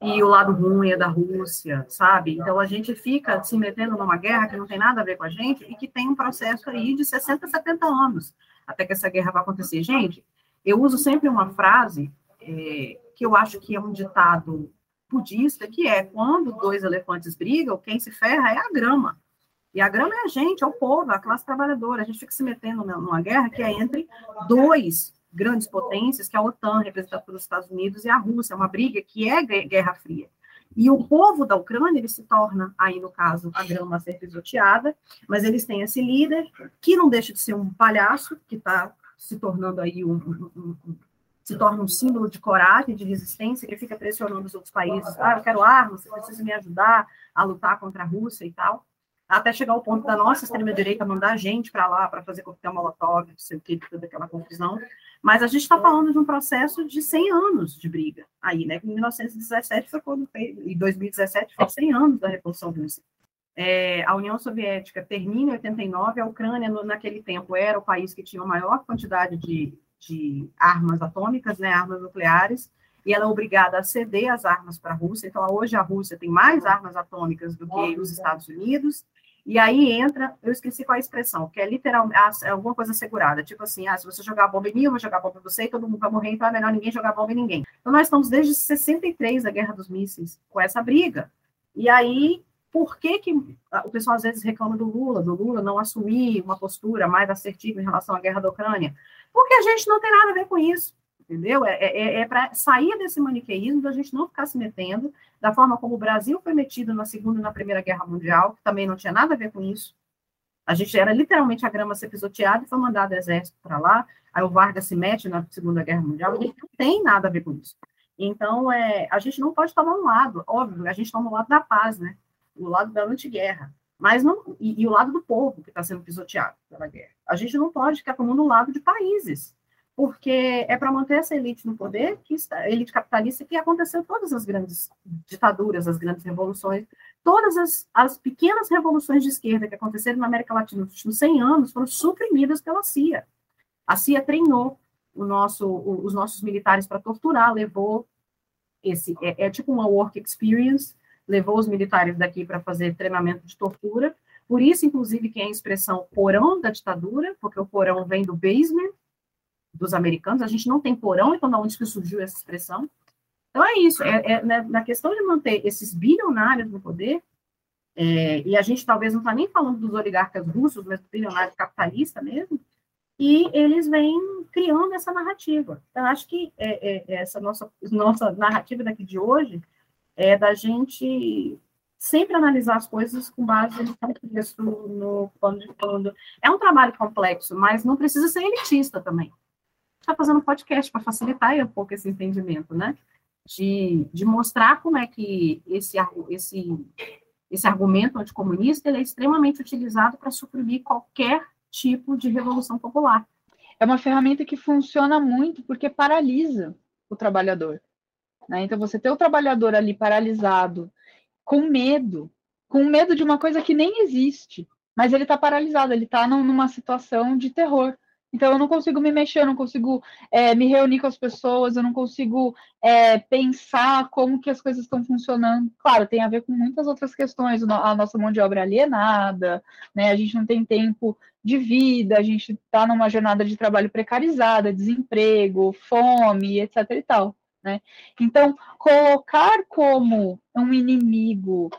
e o lado ruim é da Rússia, sabe? Então a gente fica se metendo numa guerra que não tem nada a ver com a gente e que tem um processo aí de 60, 70 anos até que essa guerra vai acontecer. Gente, eu uso sempre uma frase é, que eu acho que é um ditado budista, que é quando dois elefantes brigam, quem se ferra é a grama. E a grama é a gente, é o povo, é a classe trabalhadora. A gente fica se metendo numa guerra que é entre dois grandes potências, que é a OTAN, representada pelos Estados Unidos, e a Rússia, é uma briga que é Guerra Fria. E o povo da Ucrânia, ele se torna, aí no caso, a grama a ser pisoteada, mas eles têm esse líder, que não deixa de ser um palhaço, que está se tornando aí um, um, um, se torna um símbolo de coragem, de resistência, que fica pressionando os outros países. Ah, eu quero armas, você precisa me ajudar a lutar contra a Rússia e tal. Até chegar ao ponto da nossa extrema-direita mandar gente para lá para fazer coquetel molotov, não sei o que, toda aquela confusão. Mas a gente está falando de um processo de 100 anos de briga aí, né? Em 1917 foi quando fez, em 2017 foi 100 anos da Revolução Russa. É, a União Soviética termina em 89, a Ucrânia, no, naquele tempo, era o país que tinha a maior quantidade de de armas atômicas, né, armas nucleares, e ela é obrigada a ceder as armas para a Rússia. Então, hoje a Rússia tem mais armas atômicas do que os Estados Unidos. E aí entra, eu esqueci qual é a expressão, que é literalmente ah, é alguma coisa assegurada. Tipo assim, ah, se você jogar bomba em mim, eu vou jogar bomba em você e todo mundo vai morrer, então é melhor ninguém jogar bomba em ninguém. Então, nós estamos desde 63, a Guerra dos Mísseis, com essa briga. E aí, por que, que o pessoal às vezes reclama do Lula, do Lula não assumir uma postura mais assertiva em relação à guerra da Ucrânia? Porque a gente não tem nada a ver com isso, entendeu? É, é, é para sair desse maniqueísmo, da gente não ficar se metendo, da forma como o Brasil foi metido na Segunda e na Primeira Guerra Mundial, que também não tinha nada a ver com isso. A gente era literalmente a grama ser pisoteada e foi mandado exército para lá, aí o Vargas se mete na Segunda Guerra Mundial, e não tem nada a ver com isso. Então, é, a gente não pode tomar um lado, óbvio, a gente toma o lado da paz, né? O lado da antiguerra mas não e, e o lado do povo que está sendo pisoteado pela guerra. A gente não pode ficar tomando o lado de países, porque é para manter essa elite no poder, que está, elite capitalista, que aconteceu todas as grandes ditaduras, as grandes revoluções, todas as, as pequenas revoluções de esquerda que aconteceram na América Latina nos últimos 100 anos foram suprimidas pela CIA. A CIA treinou nosso, os nossos militares para torturar, levou esse é, é tipo uma work experience levou os militares daqui para fazer treinamento de tortura. Por isso, inclusive, que é a expressão porão da ditadura, porque o porão vem do basement dos americanos. A gente não tem porão, então, de onde que surgiu essa expressão? Então, é isso. É, é né, na questão de manter esses bilionários no poder, é, e a gente talvez não está nem falando dos oligarcas russos, mas do bilionário capitalista mesmo, e eles vêm criando essa narrativa. Então, acho que é, é, essa nossa, nossa narrativa daqui de hoje é da gente sempre analisar as coisas com base no contexto, no plano de fundo. É um trabalho complexo, mas não precisa ser elitista também. Está fazendo podcast para facilitar um pouco esse entendimento, né? De, de mostrar como é que esse, esse, esse argumento anticomunista ele é extremamente utilizado para suprimir qualquer tipo de revolução popular. É uma ferramenta que funciona muito porque paralisa o trabalhador. Né? Então, você ter o trabalhador ali paralisado, com medo, com medo de uma coisa que nem existe, mas ele está paralisado, ele está numa situação de terror. Então, eu não consigo me mexer, eu não consigo é, me reunir com as pessoas, eu não consigo é, pensar como que as coisas estão funcionando. Claro, tem a ver com muitas outras questões, a nossa mão de obra é alienada, né? a gente não tem tempo de vida, a gente está numa jornada de trabalho precarizada, desemprego, fome, etc. e tal. Né? Então, colocar como um inimigo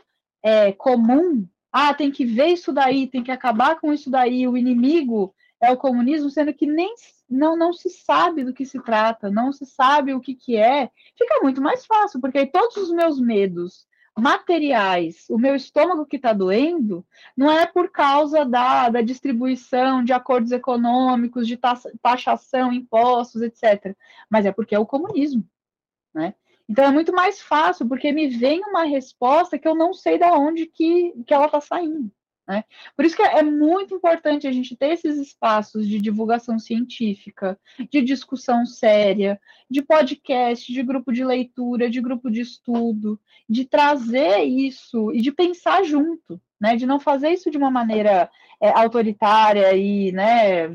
é, comum, ah, tem que ver isso daí, tem que acabar com isso daí, o inimigo é o comunismo, sendo que nem não, não se sabe do que se trata, não se sabe o que, que é, fica muito mais fácil, porque aí todos os meus medos materiais, o meu estômago que está doendo, não é por causa da, da distribuição de acordos econômicos, de taxação, impostos, etc. Mas é porque é o comunismo, né? Então é muito mais fácil, porque me vem uma resposta que eu não sei de onde que, que ela está saindo. Né? Por isso que é muito importante a gente ter esses espaços de divulgação científica, de discussão séria, de podcast, de grupo de leitura, de grupo de estudo, de trazer isso e de pensar junto, né? de não fazer isso de uma maneira é, autoritária e né,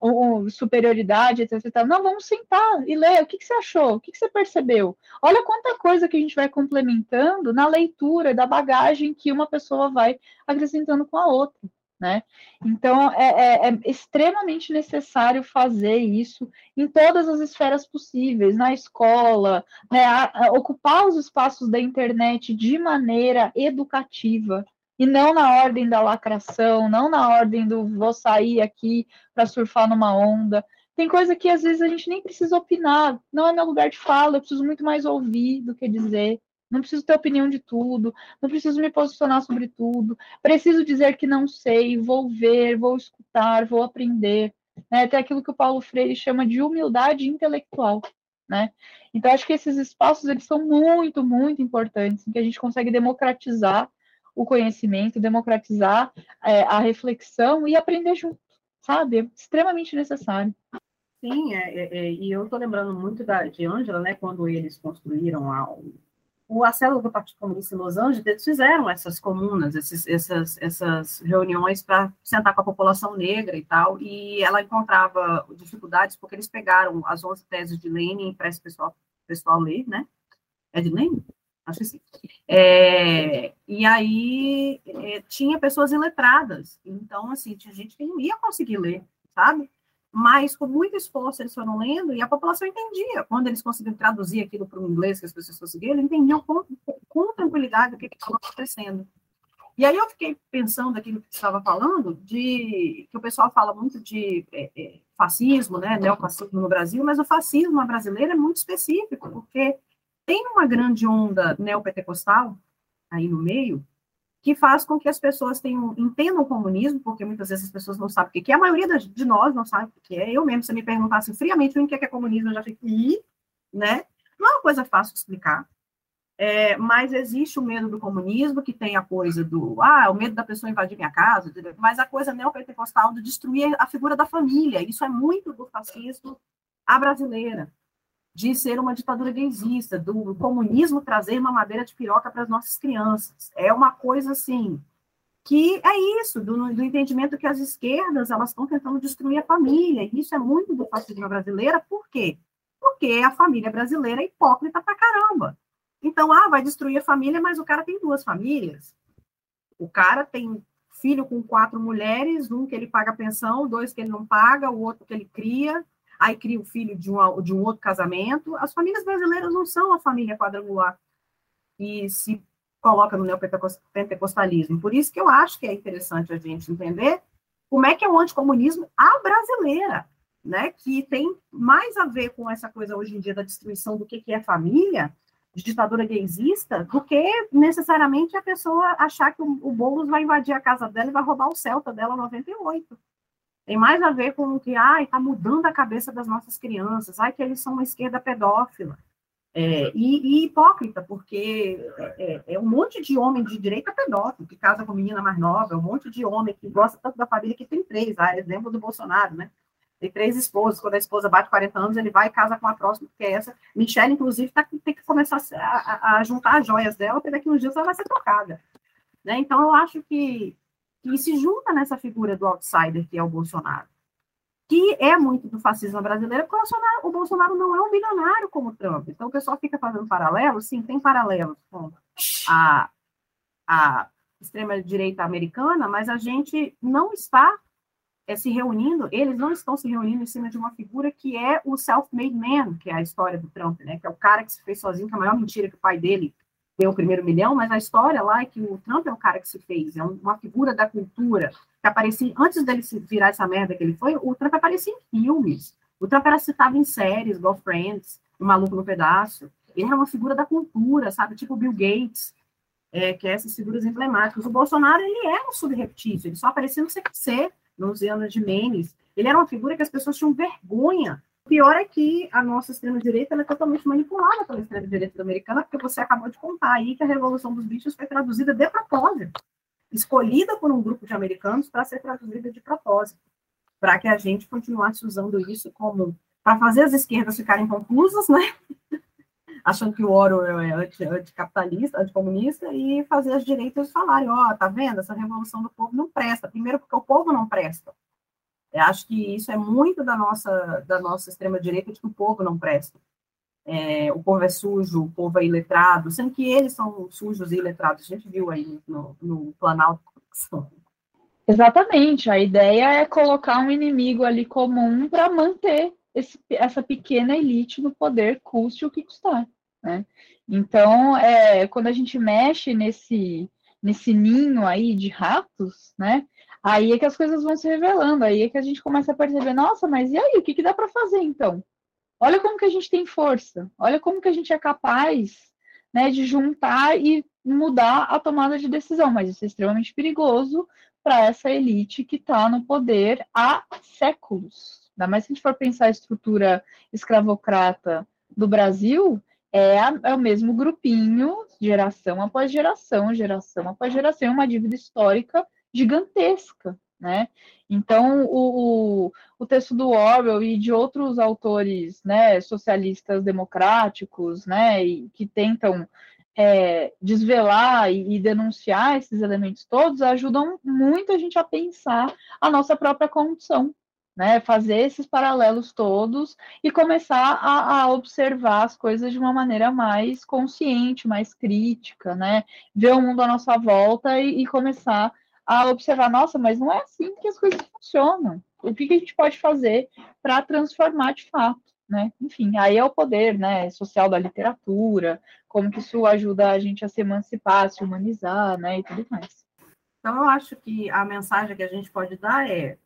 ou, superioridade, etc, etc. Não, vamos sentar e ler. O que, que você achou? O que, que você percebeu? Olha quanta coisa que a gente vai complementando na leitura da bagagem que uma pessoa vai acrescentando com a outra. Né? Então, é, é, é, extremamente necessário fazer isso em todas as esferas possíveis, na escola, né? ocupar os espaços da internet de maneira educativa, e não na ordem da lacração, não na ordem do vou sair aqui para surfar numa onda. Tem coisa que às vezes a gente nem precisa opinar, não é meu lugar de fala, eu preciso muito mais ouvir do que dizer. Não preciso ter opinião de tudo, não preciso me posicionar sobre tudo. Preciso dizer que não sei, vou ver, vou escutar, vou aprender. Né? Até aquilo que o Paulo Freire chama de humildade intelectual. Né? Então, acho que esses espaços eles são muito, muito importantes, em que a gente consegue democratizar o conhecimento, democratizar é, a reflexão e aprender junto, sabe? É extremamente necessário. Sim, é, é, é e eu estou lembrando muito da, de Ângela, né, quando eles construíram a, o, a célula do Partido Comunista em Los Angeles, eles fizeram essas comunas, esses, essas, essas reuniões para sentar com a população negra e tal, e ela encontrava dificuldades porque eles pegaram as 11 teses de Lenin para esse pessoal, pessoal ler, né? É de Lenin? Acho que sim. É, e aí é, tinha pessoas iletradas, então, assim, tinha gente que não ia conseguir ler, sabe? Mas com muito esforço eles foram lendo e a população entendia. Quando eles conseguiram traduzir aquilo para o inglês, que as pessoas conseguiram, eles entendiam com, com tranquilidade o que estava acontecendo. E aí eu fiquei pensando aquilo que você estava falando, de que o pessoal fala muito de é, é, fascismo, né, neofascismo no Brasil, mas o fascismo brasileiro é muito específico, porque tem uma grande onda neopentecostal aí no meio, que faz com que as pessoas tenham, entendam o comunismo, porque muitas vezes as pessoas não sabem o que é, a maioria de nós não sabe o que é. Eu mesmo, se me perguntasse friamente o que é, comunismo, eu já fiquei, né? Não é uma coisa fácil de explicar. É, mas existe o medo do comunismo, que tem a coisa do, ah, o medo da pessoa invadir minha casa, mas a coisa neopentecostal de destruir a figura da família. Isso é muito do fascismo à brasileira de ser uma ditadura gaysista, do comunismo trazer uma madeira de piroca para as nossas crianças. É uma coisa assim que é isso, do, do entendimento que as esquerdas elas estão tentando destruir a família. E isso é muito do fascismo brasileiro, por quê? Porque a família brasileira é hipócrita pra caramba. Então, ah, vai destruir a família, mas o cara tem duas famílias. O cara tem filho com quatro mulheres, um que ele paga pensão, dois que ele não paga, o outro que ele cria, aí cria o filho de um, de um outro casamento. As famílias brasileiras não são a família quadrangular e se coloca no neopentecostalismo. Por isso que eu acho que é interessante a gente entender como é que é o anticomunismo à brasileira, né? Que tem mais a ver com essa coisa hoje em dia da destruição do que, que é família, de ditadura gaysista, do que necessariamente a pessoa achar que o, o Boulos vai invadir a casa dela e vai roubar o Celta dela 98. Tem mais a ver com o que, está mudando a cabeça das nossas crianças, ai, que eles são uma esquerda pedófila. É, e, e, hipócrita, porque é, é, um monte de homem de direita pedófilo, que casa com menina mais nova, é um monte de homem que gosta tanto da família que tem três, ah, exemplo do Bolsonaro, né? Tem três esposas, quando a esposa bate 40 anos, ele vai e casa com a próxima, que é essa. Michelle, inclusive, tá, tem que começar a, a, a juntar as joias dela, porque daqui uns dias ela vai ser trocada. Né? Então, eu acho que, que se junta nessa figura do outsider que é o Bolsonaro, que é muito do fascismo brasileiro, porque o Bolsonaro, o Bolsonaro não é um bilionário como o Trump. Então, o pessoal fica fazendo paralelos, sim, tem paralelos com a, a extrema-direita americana, mas a gente não está é, se reunindo, eles não estão se reunindo em cima de uma figura que é o self-made man, que é a história do Trump, né? Que é o cara que se fez sozinho, que é a maior mentira que o pai dele deu o primeiro milhão, mas a história lá é que o Trump é o cara que se fez, é uma figura da cultura, que aparecia, antes dele virar essa merda que ele foi, o Trump aparecia em filmes, o Trump era citado em séries, igual Friends, O Maluco no Pedaço, ele era uma figura da cultura, sabe, tipo Bill Gates, é, que é essas figuras emblemáticas. O Bolsonaro, ele era um subreptício, ele só aparecia no CQC, nos anos de Menes, ele era uma figura que as pessoas tinham vergonha o pior é que a nossa extrema-direita é totalmente manipulada pela extrema-direita americana, porque você acabou de contar aí que a Revolução dos Bichos foi traduzida de propósito, escolhida por um grupo de americanos para ser traduzida de propósito, para que a gente continuasse usando isso como para fazer as esquerdas ficarem confusas, né? Achando que o Orwell é anticapitalista, anti anticomunista, e fazer as direitas falarem, ó, oh, tá vendo? Essa revolução do povo não presta. Primeiro porque o povo não presta. Eu acho que isso é muito da nossa, da nossa extrema-direita, de que o povo não presta. É, o povo é sujo, o povo é iletrado, sendo que eles são sujos e iletrados. A gente viu aí no, no Planalto. Exatamente. A ideia é colocar um inimigo ali comum para manter esse, essa pequena elite no poder, custe o que custar. Né? Então, é, quando a gente mexe nesse, nesse ninho aí de ratos, né? Aí é que as coisas vão se revelando, aí é que a gente começa a perceber, nossa, mas e aí, o que, que dá para fazer então? Olha como que a gente tem força, olha como que a gente é capaz né, de juntar e mudar a tomada de decisão, mas isso é extremamente perigoso para essa elite que está no poder há séculos. Ainda mais se a gente for pensar a estrutura escravocrata do Brasil, é, a, é, o mesmo grupinho, geração após geração, geração após geração, uma dívida histórica gigantesca, né? Então, o, o texto do Orwell e de outros autores, né, socialistas democráticos, né, e que tentam é, desvelar e, e, denunciar esses elementos todos, ajudam muito a gente a pensar a nossa própria condição, né, fazer esses paralelos todos e começar a, a, observar as coisas de uma maneira mais consciente, mais crítica, né, ver o mundo à nossa volta e, e começar a observar, nossa, mas não é assim que as coisas funcionam. O que, que a gente pode fazer para transformar de fato, né? Enfim, aí é o poder, né, social da literatura, como que isso ajuda a gente a se emancipar, a se humanizar, né, e tudo mais. Então, eu acho que a mensagem que a gente pode dar é,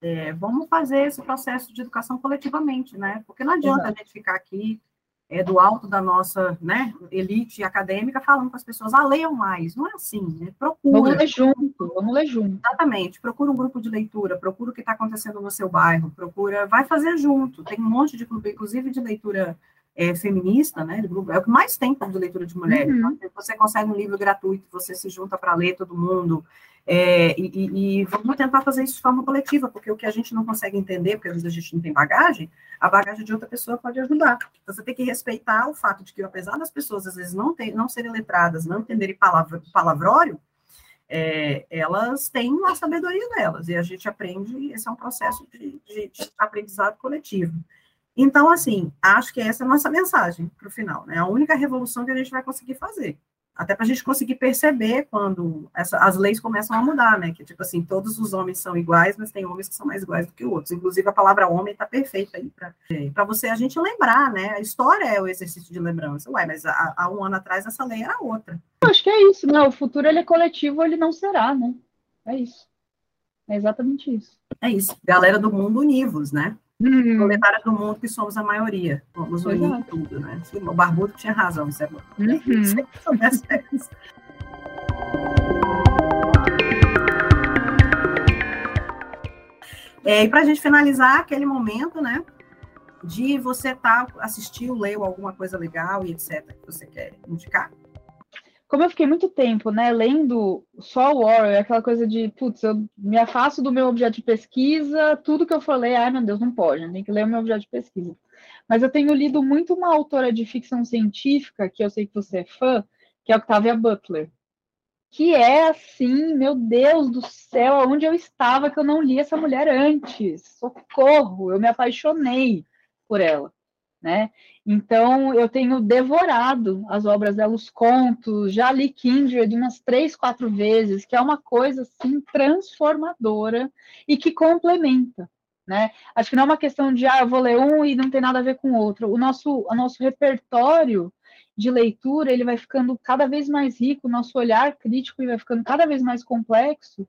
é vamos fazer esse processo de educação coletivamente, né? Porque não adianta Exato. a gente ficar aqui é, do alto da nossa né, elite acadêmica falando para as pessoas, ah, leiam mais. Não é assim, né? Procura. Vamos ler junto, vamos ler junto. Exatamente. Procura um grupo de leitura, procura o que está acontecendo no seu bairro, procura, vai fazer junto. Tem um monte de clube, inclusive de leitura é, feminista, né? Grupo, é o que mais tem de leitura de mulheres. Uhum. Então, você consegue um livro gratuito, você se junta para ler todo mundo. É, e, e, vamos tentar fazer isso de forma coletiva, porque o que a gente não consegue entender, porque às vezes a gente não tem bagagem, a bagagem de outra pessoa pode ajudar. Então, você tem que respeitar o fato de que, apesar das pessoas às vezes não, não serem letradas, não entenderem palavra, palavrório, é, elas têm a sabedoria delas, e a gente aprende, esse é um processo de, de, de aprendizado coletivo. Então, assim, acho que essa é a nossa mensagem para o final, né? A única revolução que a gente vai conseguir fazer. Até para a gente conseguir perceber quando essa, as leis começam a mudar, né? Que, tipo assim, todos os homens são iguais, mas tem homens que são mais iguais do que outros. Inclusive, a palavra homem está perfeita aí para você a gente lembrar, né? A história é o exercício de lembrança. Ué, mas há, há um ano atrás essa lei era outra. Eu acho que é isso, né? O futuro ele é coletivo, ele não será, né? É isso. É exatamente isso. É isso. Galera do mundo univos, né? Uhum. Proletários do mundo que somos a maioria. Vamos unir Exato. tudo, né? O Barbudo tinha razão, isso é bom. Uhum. É, e para a gente finalizar aquele momento, né, de você tá, assistiu, leu alguma coisa legal e etc, que você quer indicar como eu fiquei muito tempo, né, lendo só o Orwell, aquela coisa de, putz, eu me afasto do meu objeto de pesquisa, tudo que eu for ler, ai meu Deus, não pode, tem que ler o meu objeto de pesquisa. Mas eu tenho lido muito uma autora de ficção científica, que eu sei que você é fã, que é Octavia Butler, que é assim, meu Deus do céu, onde eu estava que eu não li essa mulher antes? Socorro, eu me apaixonei por ela, né? Então eu tenho devorado as obras dela, os contos, já li Kindred umas três, quatro vezes, que é uma coisa assim transformadora e que complementa. Né? Acho que não é uma questão de ah, eu vou ler um e não tem nada a ver com o outro. O nosso, o nosso repertório de leitura ele vai ficando cada vez mais rico, o nosso olhar crítico ele vai ficando cada vez mais complexo.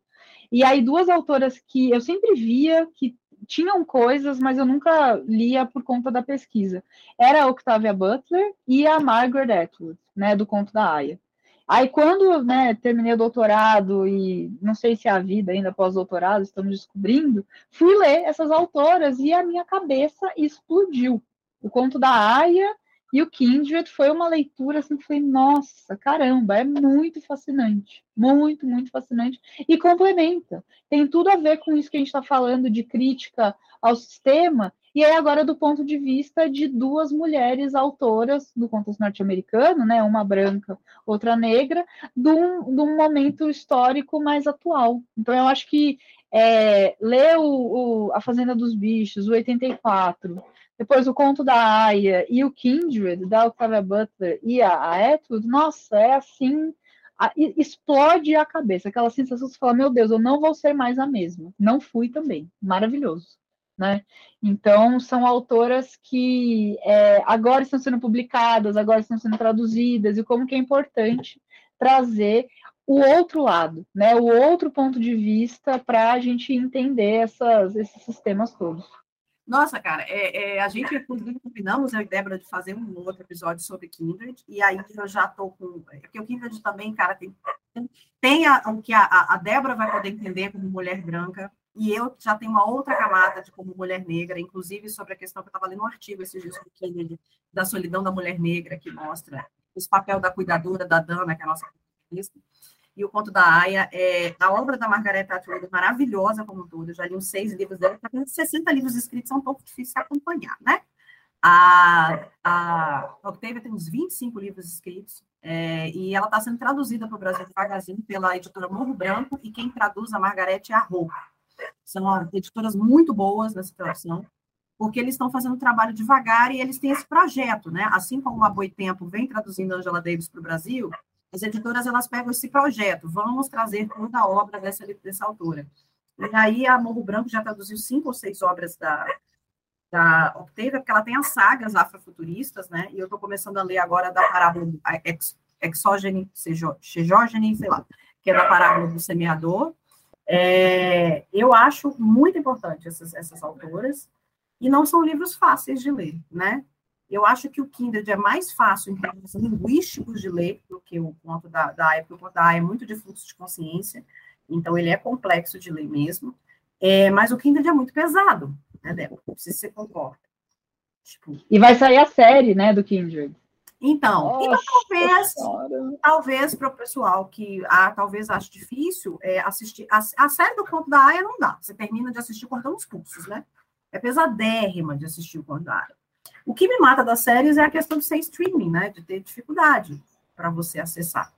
E aí duas autoras que eu sempre via que tinham coisas, mas eu nunca lia por conta da pesquisa. Era a Octavia Butler e a Margaret Atwood, né, do conto da Aya. Aí quando, né, terminei o doutorado e não sei se é a vida ainda pós-doutorado, estamos descobrindo, fui ler essas autoras e a minha cabeça explodiu. O conto da Aya e o Kindred foi uma leitura assim que nossa, caramba, é muito fascinante. Muito, muito fascinante. E complementa. Tem tudo a ver com isso que a gente está falando de crítica ao sistema. E aí, agora, do ponto de vista de duas mulheres autoras do contexto norte-americano, né? Uma branca, outra negra, de um, de um momento histórico mais atual. Então, eu acho que é, ler o, o, A Fazenda dos Bichos, o 84, depois o conto da Aya e o Kindred, da Octavia Butler e a, a Atwood, nossa, é assim, a, explode a cabeça, aquela sensação de você fala, meu Deus, eu não vou ser mais a mesma. Não fui também, maravilhoso. Né? Então, são autoras que é, agora estão sendo publicadas, agora estão sendo traduzidas, e como que é importante trazer o outro lado, né? o outro ponto de vista para a gente entender essas, esses sistemas todos. Nossa, cara, é, é, a gente combinamos, eu e Débora, de fazer um outro episódio sobre Kindred, e aí eu já estou com. É porque o Kindred também, cara, tem, tem a, o que a, a Débora vai poder entender como mulher branca, e eu já tenho uma outra camada de como mulher negra, inclusive sobre a questão que eu estava lendo um artigo esses dias sobre Kindred, da solidão da mulher negra, que mostra esse papel da cuidadora, da Dana, que é a nossa e o conto da Aya. É, a obra da Margareta Atwood é maravilhosa como tudo. Eu já li uns seis livros dela, está 60 livros escritos, é um pouco difícil de acompanhar, né? A, a Octavia tem uns 25 livros escritos, é, e ela está sendo traduzida para o Brasil devagarzinho pela editora Morro Branco, e quem traduz a Margarete é a Rô. São editoras muito boas nessa tradução, porque eles estão fazendo um trabalho devagar e eles têm esse projeto, né? Assim como a Boitempo vem traduzindo Angela Davis para o Brasil, as editoras elas pegam esse projeto, vamos trazer toda a obra dessa, dessa autora. E aí a Morro Branco já traduziu cinco ou seis obras da, da Octavia, porque ela tem as sagas afrofuturistas, né? E eu estou começando a ler agora da parábola ex, Exógene, Xegógene, sei lá, que é da parábola do semeador. É, eu acho muito importante essas, essas autoras, e não são livros fáceis de ler, né? Eu acho que o Kindred é mais fácil em termos linguísticos de ler do que o conto da, da porque o conto da AIA é muito de fluxo de consciência, então ele é complexo de ler mesmo. É, mas o Kindred é muito pesado, né, Débora? Não sei se você concorda. Tipo... E vai sair a série, né, do Kindred. Então, então talvez, talvez para o pessoal que ah, talvez ache difícil é, assistir. A, a, série do Conto da Aya não dá. Você termina de assistir cortando os pulsos, né? É pesadérrima de assistir o Conto da Aya. O que me mata das séries é a questão de ser streaming, né? De ter dificuldade para você acessar.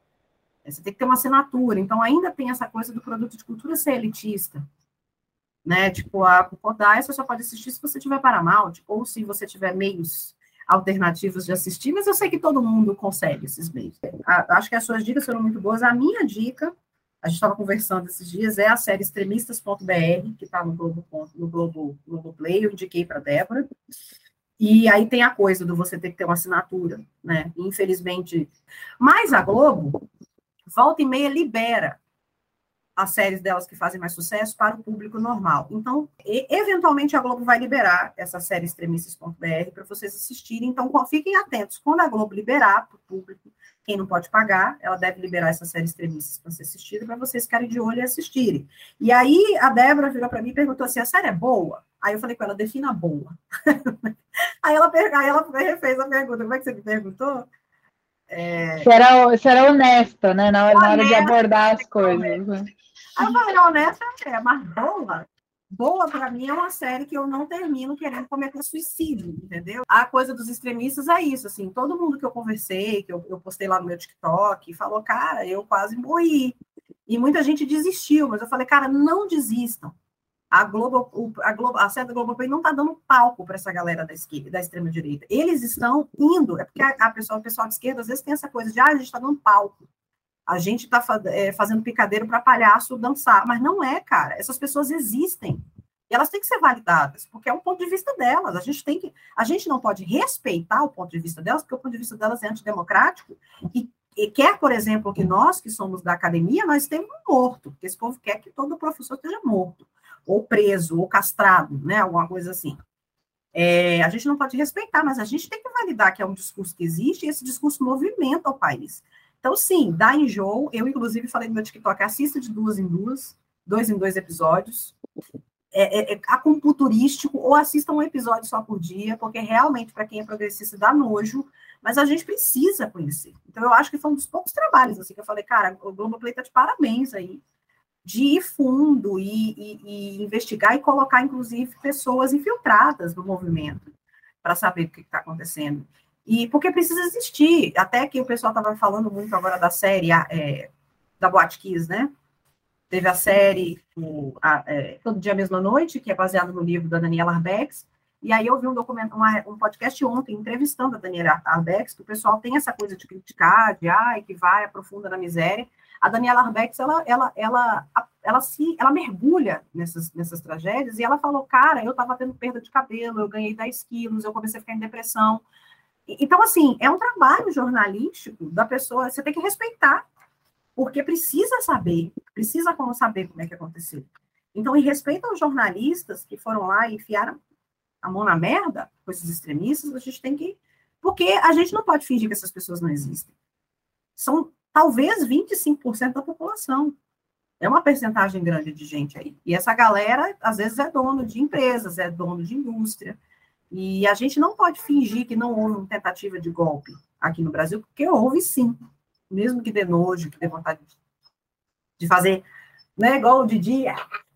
É, você tem que ter uma assinatura. Então, ainda tem essa coisa do produto de cultura ser elitista. Né? Tipo, a Kokodai você só pode assistir se você tiver Paramount, ou se você tiver meios alternativos de assistir, mas eu sei que todo mundo consegue esses meios. acho que as suas dicas foram muito boas. A minha dica, a gente estava conversando esses dias, é a série extremistas.br, que está no Globo, no Globo, Globo Play, eu indiquei para Débora. E aí tem a coisa do você ter que ter uma assinatura, né? Infelizmente. Mas a Globo, volta e meia, libera as séries delas que fazem mais sucesso para o público normal. Então, eventualmente a Globo vai liberar essa série extremistas.br para vocês assistirem. Então, fiquem atentos. Quando a Globo liberar para o público, quem não pode pagar, ela deve liberar essa série extremistas para ser assistida, para vocês ficarem de olho e assistirem. E aí a Débora virou para mim e perguntou assim: a série é boa? Aí eu falei com ela, defina boa. aí, ela, aí ela refez a pergunta, como é que você me perguntou? É... Será, será honesta, né? Na hora, na hora de abordar as coisas. Aí eu falei, honesta é, mas boa? boa para mim é uma série que eu não termino querendo cometer suicídio, entendeu? A coisa dos extremistas é isso, assim, todo mundo que eu conversei, que eu, eu postei lá no meu TikTok, falou, cara, eu quase morri. E muita gente desistiu, mas eu falei, cara, não desistam. A Globo, a Globo, a série da Globo não está dando palco para essa galera da esquerda, da extrema direita. Eles estão indo, é porque a, a pessoa, o pessoal de esquerda às vezes tem essa coisa de, ah, a gente está dando palco. A gente está é, fazendo picadeiro para palhaço dançar, mas não é, cara. Essas pessoas existem. E elas têm que ser validadas, porque é um ponto de vista delas. A gente tem que, a gente não pode respeitar o ponto de vista delas, porque o ponto de vista delas é antidemocrático e, e quer, por exemplo, que nós que somos da academia, nós temos um morto, porque esse povo quer que todo professor esteja morto, ou preso, ou castrado, né? Alguma coisa assim. É, a gente não pode respeitar, mas a gente tem que validar que é um discurso que existe e esse discurso movimenta o país. Então, sim, dá enjoo. Eu, inclusive, falei no meu TikTok, assista de duas em duas, dois em dois episódios. É, é, é ou assista um episódio só por dia, porque realmente, para quem é progressista, dá nojo, mas a gente precisa conhecer. Então, eu acho que foi um dos poucos trabalhos, assim, que eu falei, cara, o Globoplay está de parabéns aí, de ir fundo e, e, e, investigar e colocar, inclusive, pessoas infiltradas no movimento, para saber o que está acontecendo. E porque precisa existir, até que o pessoal estava falando muito agora da série é, da Boate Kiss, né? Teve a série o, a, é, Todo Dia Mesma Noite, que é baseado no livro da Daniela Arbex, e aí eu vi um documento, uma, um podcast ontem, entrevistando a Daniela Arbex, que o pessoal tem essa coisa de criticar, de ai, que vai, aprofunda na miséria. A Daniela Arbex, ela, ela, ela, ela, se, ela mergulha nessas, nessas tragédias, e ela falou, cara, eu estava tendo perda de cabelo, eu ganhei 10 quilos, eu comecei a ficar em depressão, então, assim, é um trabalho jornalístico da pessoa, você tem que respeitar, porque precisa saber, precisa saber como é que aconteceu. Então, em respeito aos jornalistas que foram lá e enfiaram a mão na merda com esses extremistas, a gente tem que. Porque a gente não pode fingir que essas pessoas não existem. São talvez 25% da população. É uma percentagem grande de gente aí. E essa galera, às vezes, é dono de empresas, é dono de indústria, e a gente não pode fingir que não houve uma tentativa de golpe aqui no Brasil, porque houve sim, mesmo que dê nojo, que dê vontade de fazer, né, igual o Didi,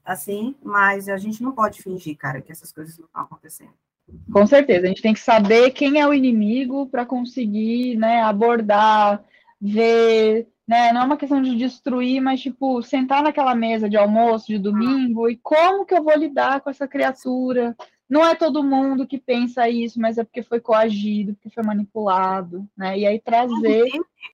assim, mas a gente não pode fingir, cara, que essas coisas não estão acontecendo. Com certeza, a gente tem que saber quem é o inimigo para conseguir, né, abordar, ver, né, não é uma questão de destruir, mas tipo, sentar naquela mesa de almoço de domingo e como que eu vou lidar com essa criatura, não é todo mundo que pensa isso, mas é porque foi coagido, porque foi manipulado, né? E aí trazer.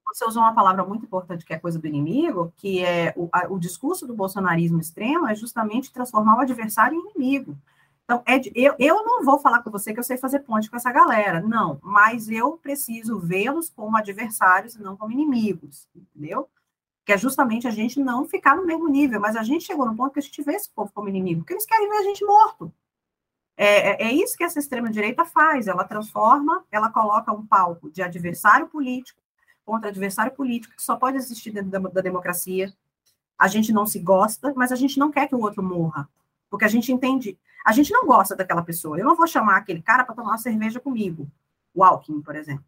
Você usou uma palavra muito importante que é coisa do inimigo, que é o, a, o discurso do bolsonarismo extremo é justamente transformar o adversário em inimigo. Então, é de, eu, eu não vou falar com você que eu sei fazer ponte com essa galera, não, mas eu preciso vê-los como adversários e não como inimigos, entendeu? Que é justamente a gente não ficar no mesmo nível, mas a gente chegou no ponto que a gente vê esse povo como inimigo, porque eles querem ver a gente morto. É, é, é isso que essa extrema-direita faz, ela transforma, ela coloca um palco de adversário político contra adversário político, que só pode existir dentro da, da democracia. A gente não se gosta, mas a gente não quer que o outro morra, porque a gente entende, a gente não gosta daquela pessoa. Eu não vou chamar aquele cara para tomar uma cerveja comigo, o Alckmin, por exemplo,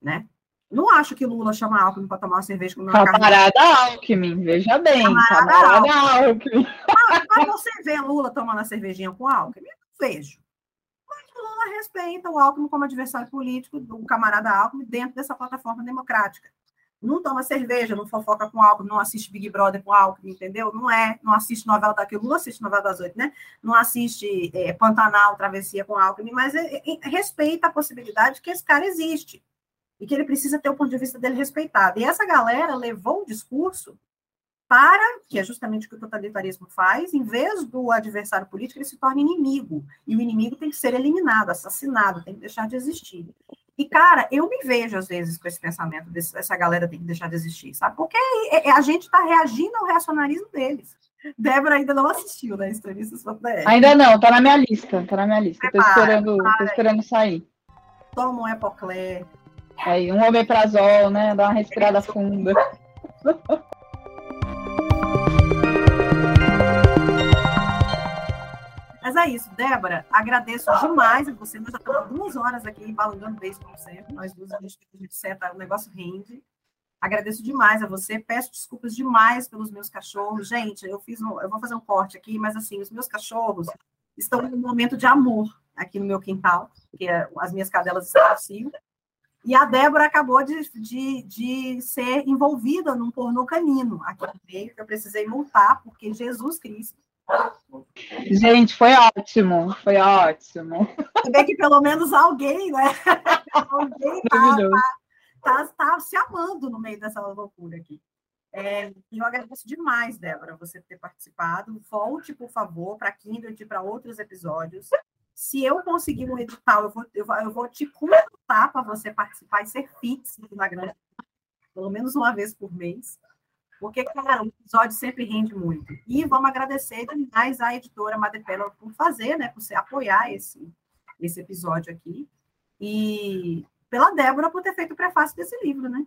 né? Não acho que Lula chama Alckmin para tomar uma cerveja comigo. Camarada Alckmin, veja bem. Camarada, camarada Alckmin. Mas, mas, você vê Lula tomando a cervejinha com Alckmin? Vejo. Mas o Lula respeita o Alckmin como adversário político do camarada Alckmin dentro dessa plataforma democrática. Não toma cerveja, não fofoca com Alckmin, não assiste Big Brother com Alckmin, entendeu? Não é, não assiste novela daqui, o Lula assiste novela das oito, né? Não assiste é, Pantanal, Travessia com Alckmin, mas é, é, respeita a possibilidade que esse cara existe e que ele precisa ter o ponto de vista dele respeitado. E essa galera levou o discurso para, que é justamente o que o totalitarismo faz, em vez do adversário político, ele se torna inimigo. E o inimigo tem que ser eliminado, assassinado, tem que deixar de existir. E, cara, eu me vejo, às vezes, com esse pensamento, desse, essa galera tem que deixar de existir, sabe? Porque é, é, a gente está reagindo ao reacionarismo deles. Débora ainda não assistiu, né? Extremistas Ainda não, tá na minha lista, tá na minha lista. Prepara, tô esperando, tô esperando sair. Toma um Epoclé. Aí, um omeprazol, né? Dá uma respirada funda. Mas é isso, Débora, agradeço demais a você. Nós já estamos duas horas aqui balangando beijo, como sempre. Nós duas, a gente, a gente senta, o negócio rende. Agradeço demais a você, peço desculpas demais pelos meus cachorros. Gente, eu fiz um, eu vou fazer um corte aqui, mas assim, os meus cachorros estão em um momento de amor aqui no meu quintal, porque as minhas cadelas estão assim. E a Débora acabou de, de, de ser envolvida num pornô canino aqui no meio, que eu precisei multar, porque Jesus Cristo. Gente, foi ótimo, foi ótimo. Você vê que pelo menos alguém, né? alguém tá, tá, tá, tá, se amando no meio dessa loucura aqui. É, eu agradeço demais, Débora, você ter participado. Volte, por favor, para Kindle e para outros episódios. Se eu conseguir um edital, eu vou, eu, eu vou te contratar para você participar e ser fixo na grande, pelo menos uma vez por mês. Porque, cara, o episódio sempre rende muito. E vamos agradecer demais à editora Madepela por fazer, né? Por você apoiar esse, esse episódio aqui. E pela Débora por ter feito o prefácio desse livro, né?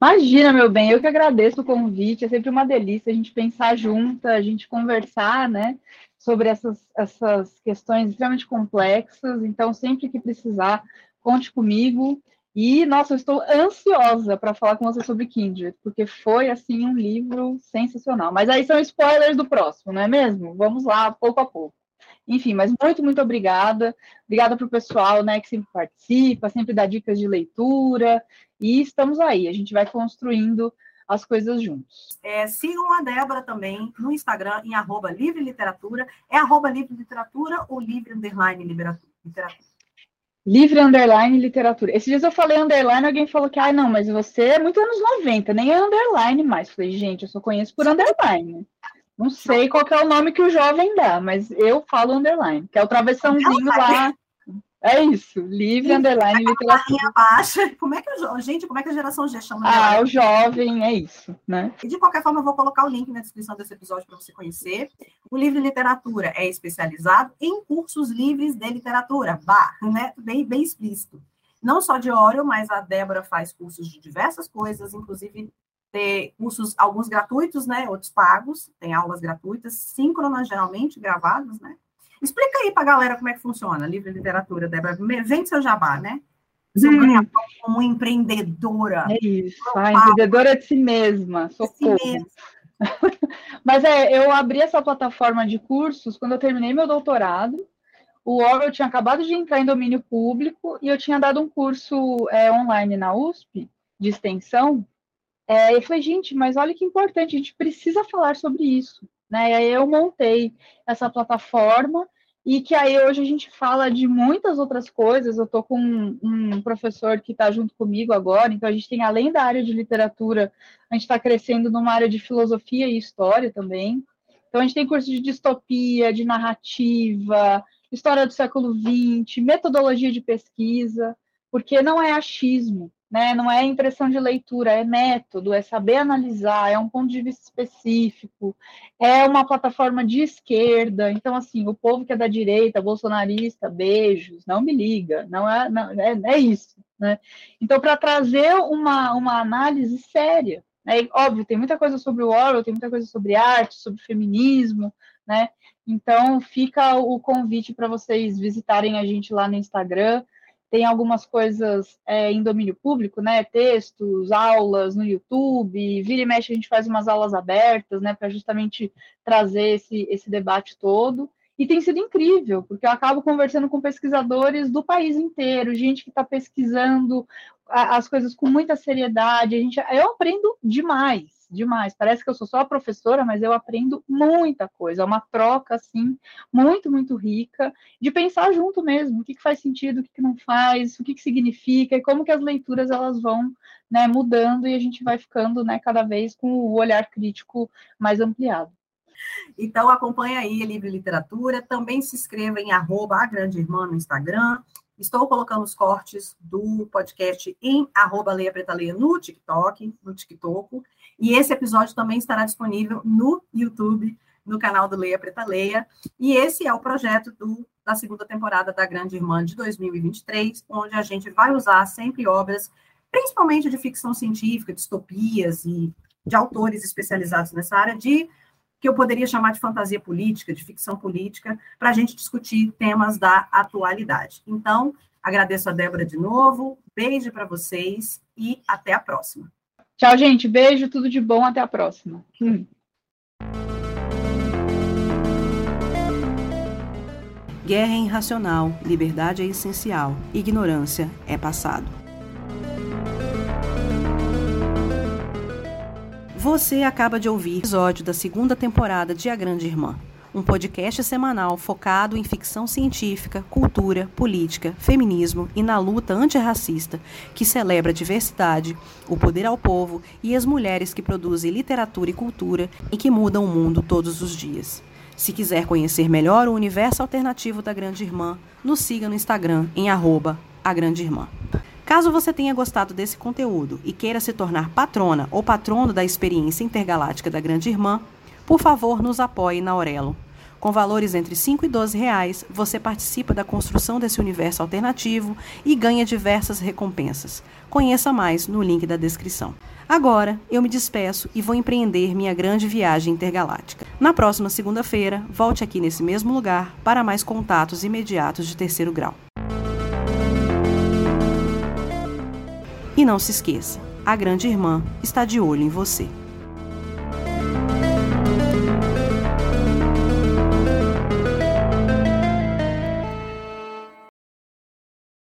Imagina, meu bem, eu que agradeço o convite, é sempre uma delícia a gente pensar junta, a gente conversar, né, sobre essas, essas questões extremamente complexas, então sempre que precisar, conte comigo, e, nossa, eu estou ansiosa para falar com você sobre Kindred, porque foi, assim, um livro sensacional, mas aí são spoilers do próximo, não é mesmo? Vamos lá, pouco a pouco. Enfim, mas muito, muito obrigada. Obrigada para o pessoal né, que sempre participa, sempre dá dicas de leitura. E estamos aí, a gente vai construindo as coisas juntos. É, sigam a Débora também no Instagram, em arroba livre literatura. É arroba livre literatura ou livre underline literatura? Livre underline literatura. Esses dias eu falei underline, alguém falou que, ah, não, mas você é muito anos 90, nem é underline mais. Falei, gente, eu só conheço por underline. Não sei qual é o nome que o jovem dá, mas eu falo underline, que é o travessãozinho lá. É isso, livre, underline, literatura. baixa. Como é que o gente, como é que a geração G chama? Ah, o jovem, é isso, né? E de qualquer forma, eu vou colocar o link na descrição desse episódio para você conhecer. O Livre Literatura é especializado em cursos livres de literatura, bar, né? Bem, bem explícito. Não só de Oreo, mas a Débora faz cursos de diversas coisas, inclusive ter cursos, alguns gratuitos, né? Outros pagos, tem aulas gratuitas, síncronas, geralmente, gravadas, né? Explica aí para a galera como é que funciona, livre literatura, Débora. Vem seu jabá, né? Hum. como empreendedora. É isso, a empreendedora de si mesma, socorro. Si mesma. Mas é, eu abri essa plataforma de cursos quando eu terminei meu doutorado. O Orwell tinha acabado de entrar em domínio público e eu tinha dado um curso é, online na USP de extensão é, eu falei, gente, mas olha que importante, a gente precisa falar sobre isso. Né? E aí eu montei essa plataforma e que aí hoje a gente fala de muitas outras coisas. Eu estou com um, professor que está junto comigo agora, então a gente tem, além da área de literatura, a gente está crescendo numa área de filosofia e história também. Então a gente tem curso de distopia, de narrativa, história do século XX, metodologia de pesquisa, porque não é achismo, né? Não é impressão de leitura, é método, é saber analisar, é um ponto de vista específico, é uma plataforma de esquerda. Então, assim, o povo que é da direita, bolsonarista, beijos, não me liga, não é, não, é, é isso, né? Então, para trazer uma, uma análise séria, né? óbvio, tem muita coisa sobre o Orwell, tem muita coisa sobre arte, sobre feminismo, né? Então, fica o convite para vocês visitarem a gente lá no Instagram, tem algumas coisas é, em domínio público, né? Textos, aulas no YouTube, vira e mexe a gente faz umas aulas abertas, né? Para justamente trazer esse, esse debate todo. E tem sido incrível, porque eu acabo conversando com pesquisadores do país inteiro, gente que está pesquisando as coisas com muita seriedade. A gente, eu aprendo demais demais. Parece que eu sou só professora, mas eu aprendo muita coisa. É uma troca, assim, muito, muito rica, de pensar junto mesmo, o que, que faz sentido, o que, que não faz, o que, que significa, e como que as leituras elas vão né, mudando e a gente vai ficando né, cada vez com o olhar crítico mais ampliado. Então, acompanha aí Livre Literatura, também se inscreva em arroba a Grande Irmã no Instagram, Estou colocando os cortes do podcast em arroba Leia Preta Leia no TikTok, no TikTok. E esse episódio também estará disponível no YouTube, no canal do Leia Preta Leia. E esse é o projeto do, da segunda temporada da Grande Irmã de 2023, onde a gente vai usar sempre obras, principalmente de ficção científica, distopias e de autores especializados nessa área, de que eu poderia chamar de fantasia política, de ficção política, para a gente discutir temas da atualidade. Então, agradeço a Débora de novo, beijo para vocês e até a próxima. Tchau, gente. Beijo, tudo de bom. Até a próxima. Hum. Guerra é irracional, liberdade é essencial, ignorância é passado. Você acaba de ouvir o episódio da segunda temporada de A Grande Irmã, um podcast semanal focado em ficção científica, cultura, política, feminismo e na luta antirracista, que celebra a diversidade, o poder ao povo e as mulheres que produzem literatura e cultura e que mudam o mundo todos os dias. Se quiser conhecer melhor o universo alternativo da Grande Irmã, nos siga no Instagram em arroba a Grande Irmã. Caso você tenha gostado desse conteúdo e queira se tornar patrona ou patrono da experiência intergaláctica da Grande Irmã, por favor nos apoie na Aurelo. Com valores entre 5 e 12 reais, você participa da construção desse universo alternativo e ganha diversas recompensas. Conheça mais no link da descrição. Agora, eu me despeço e vou empreender minha grande viagem intergaláctica. Na próxima segunda-feira, volte aqui nesse mesmo lugar para mais contatos imediatos de terceiro grau. E não se esqueça, a grande irmã está de olho em você.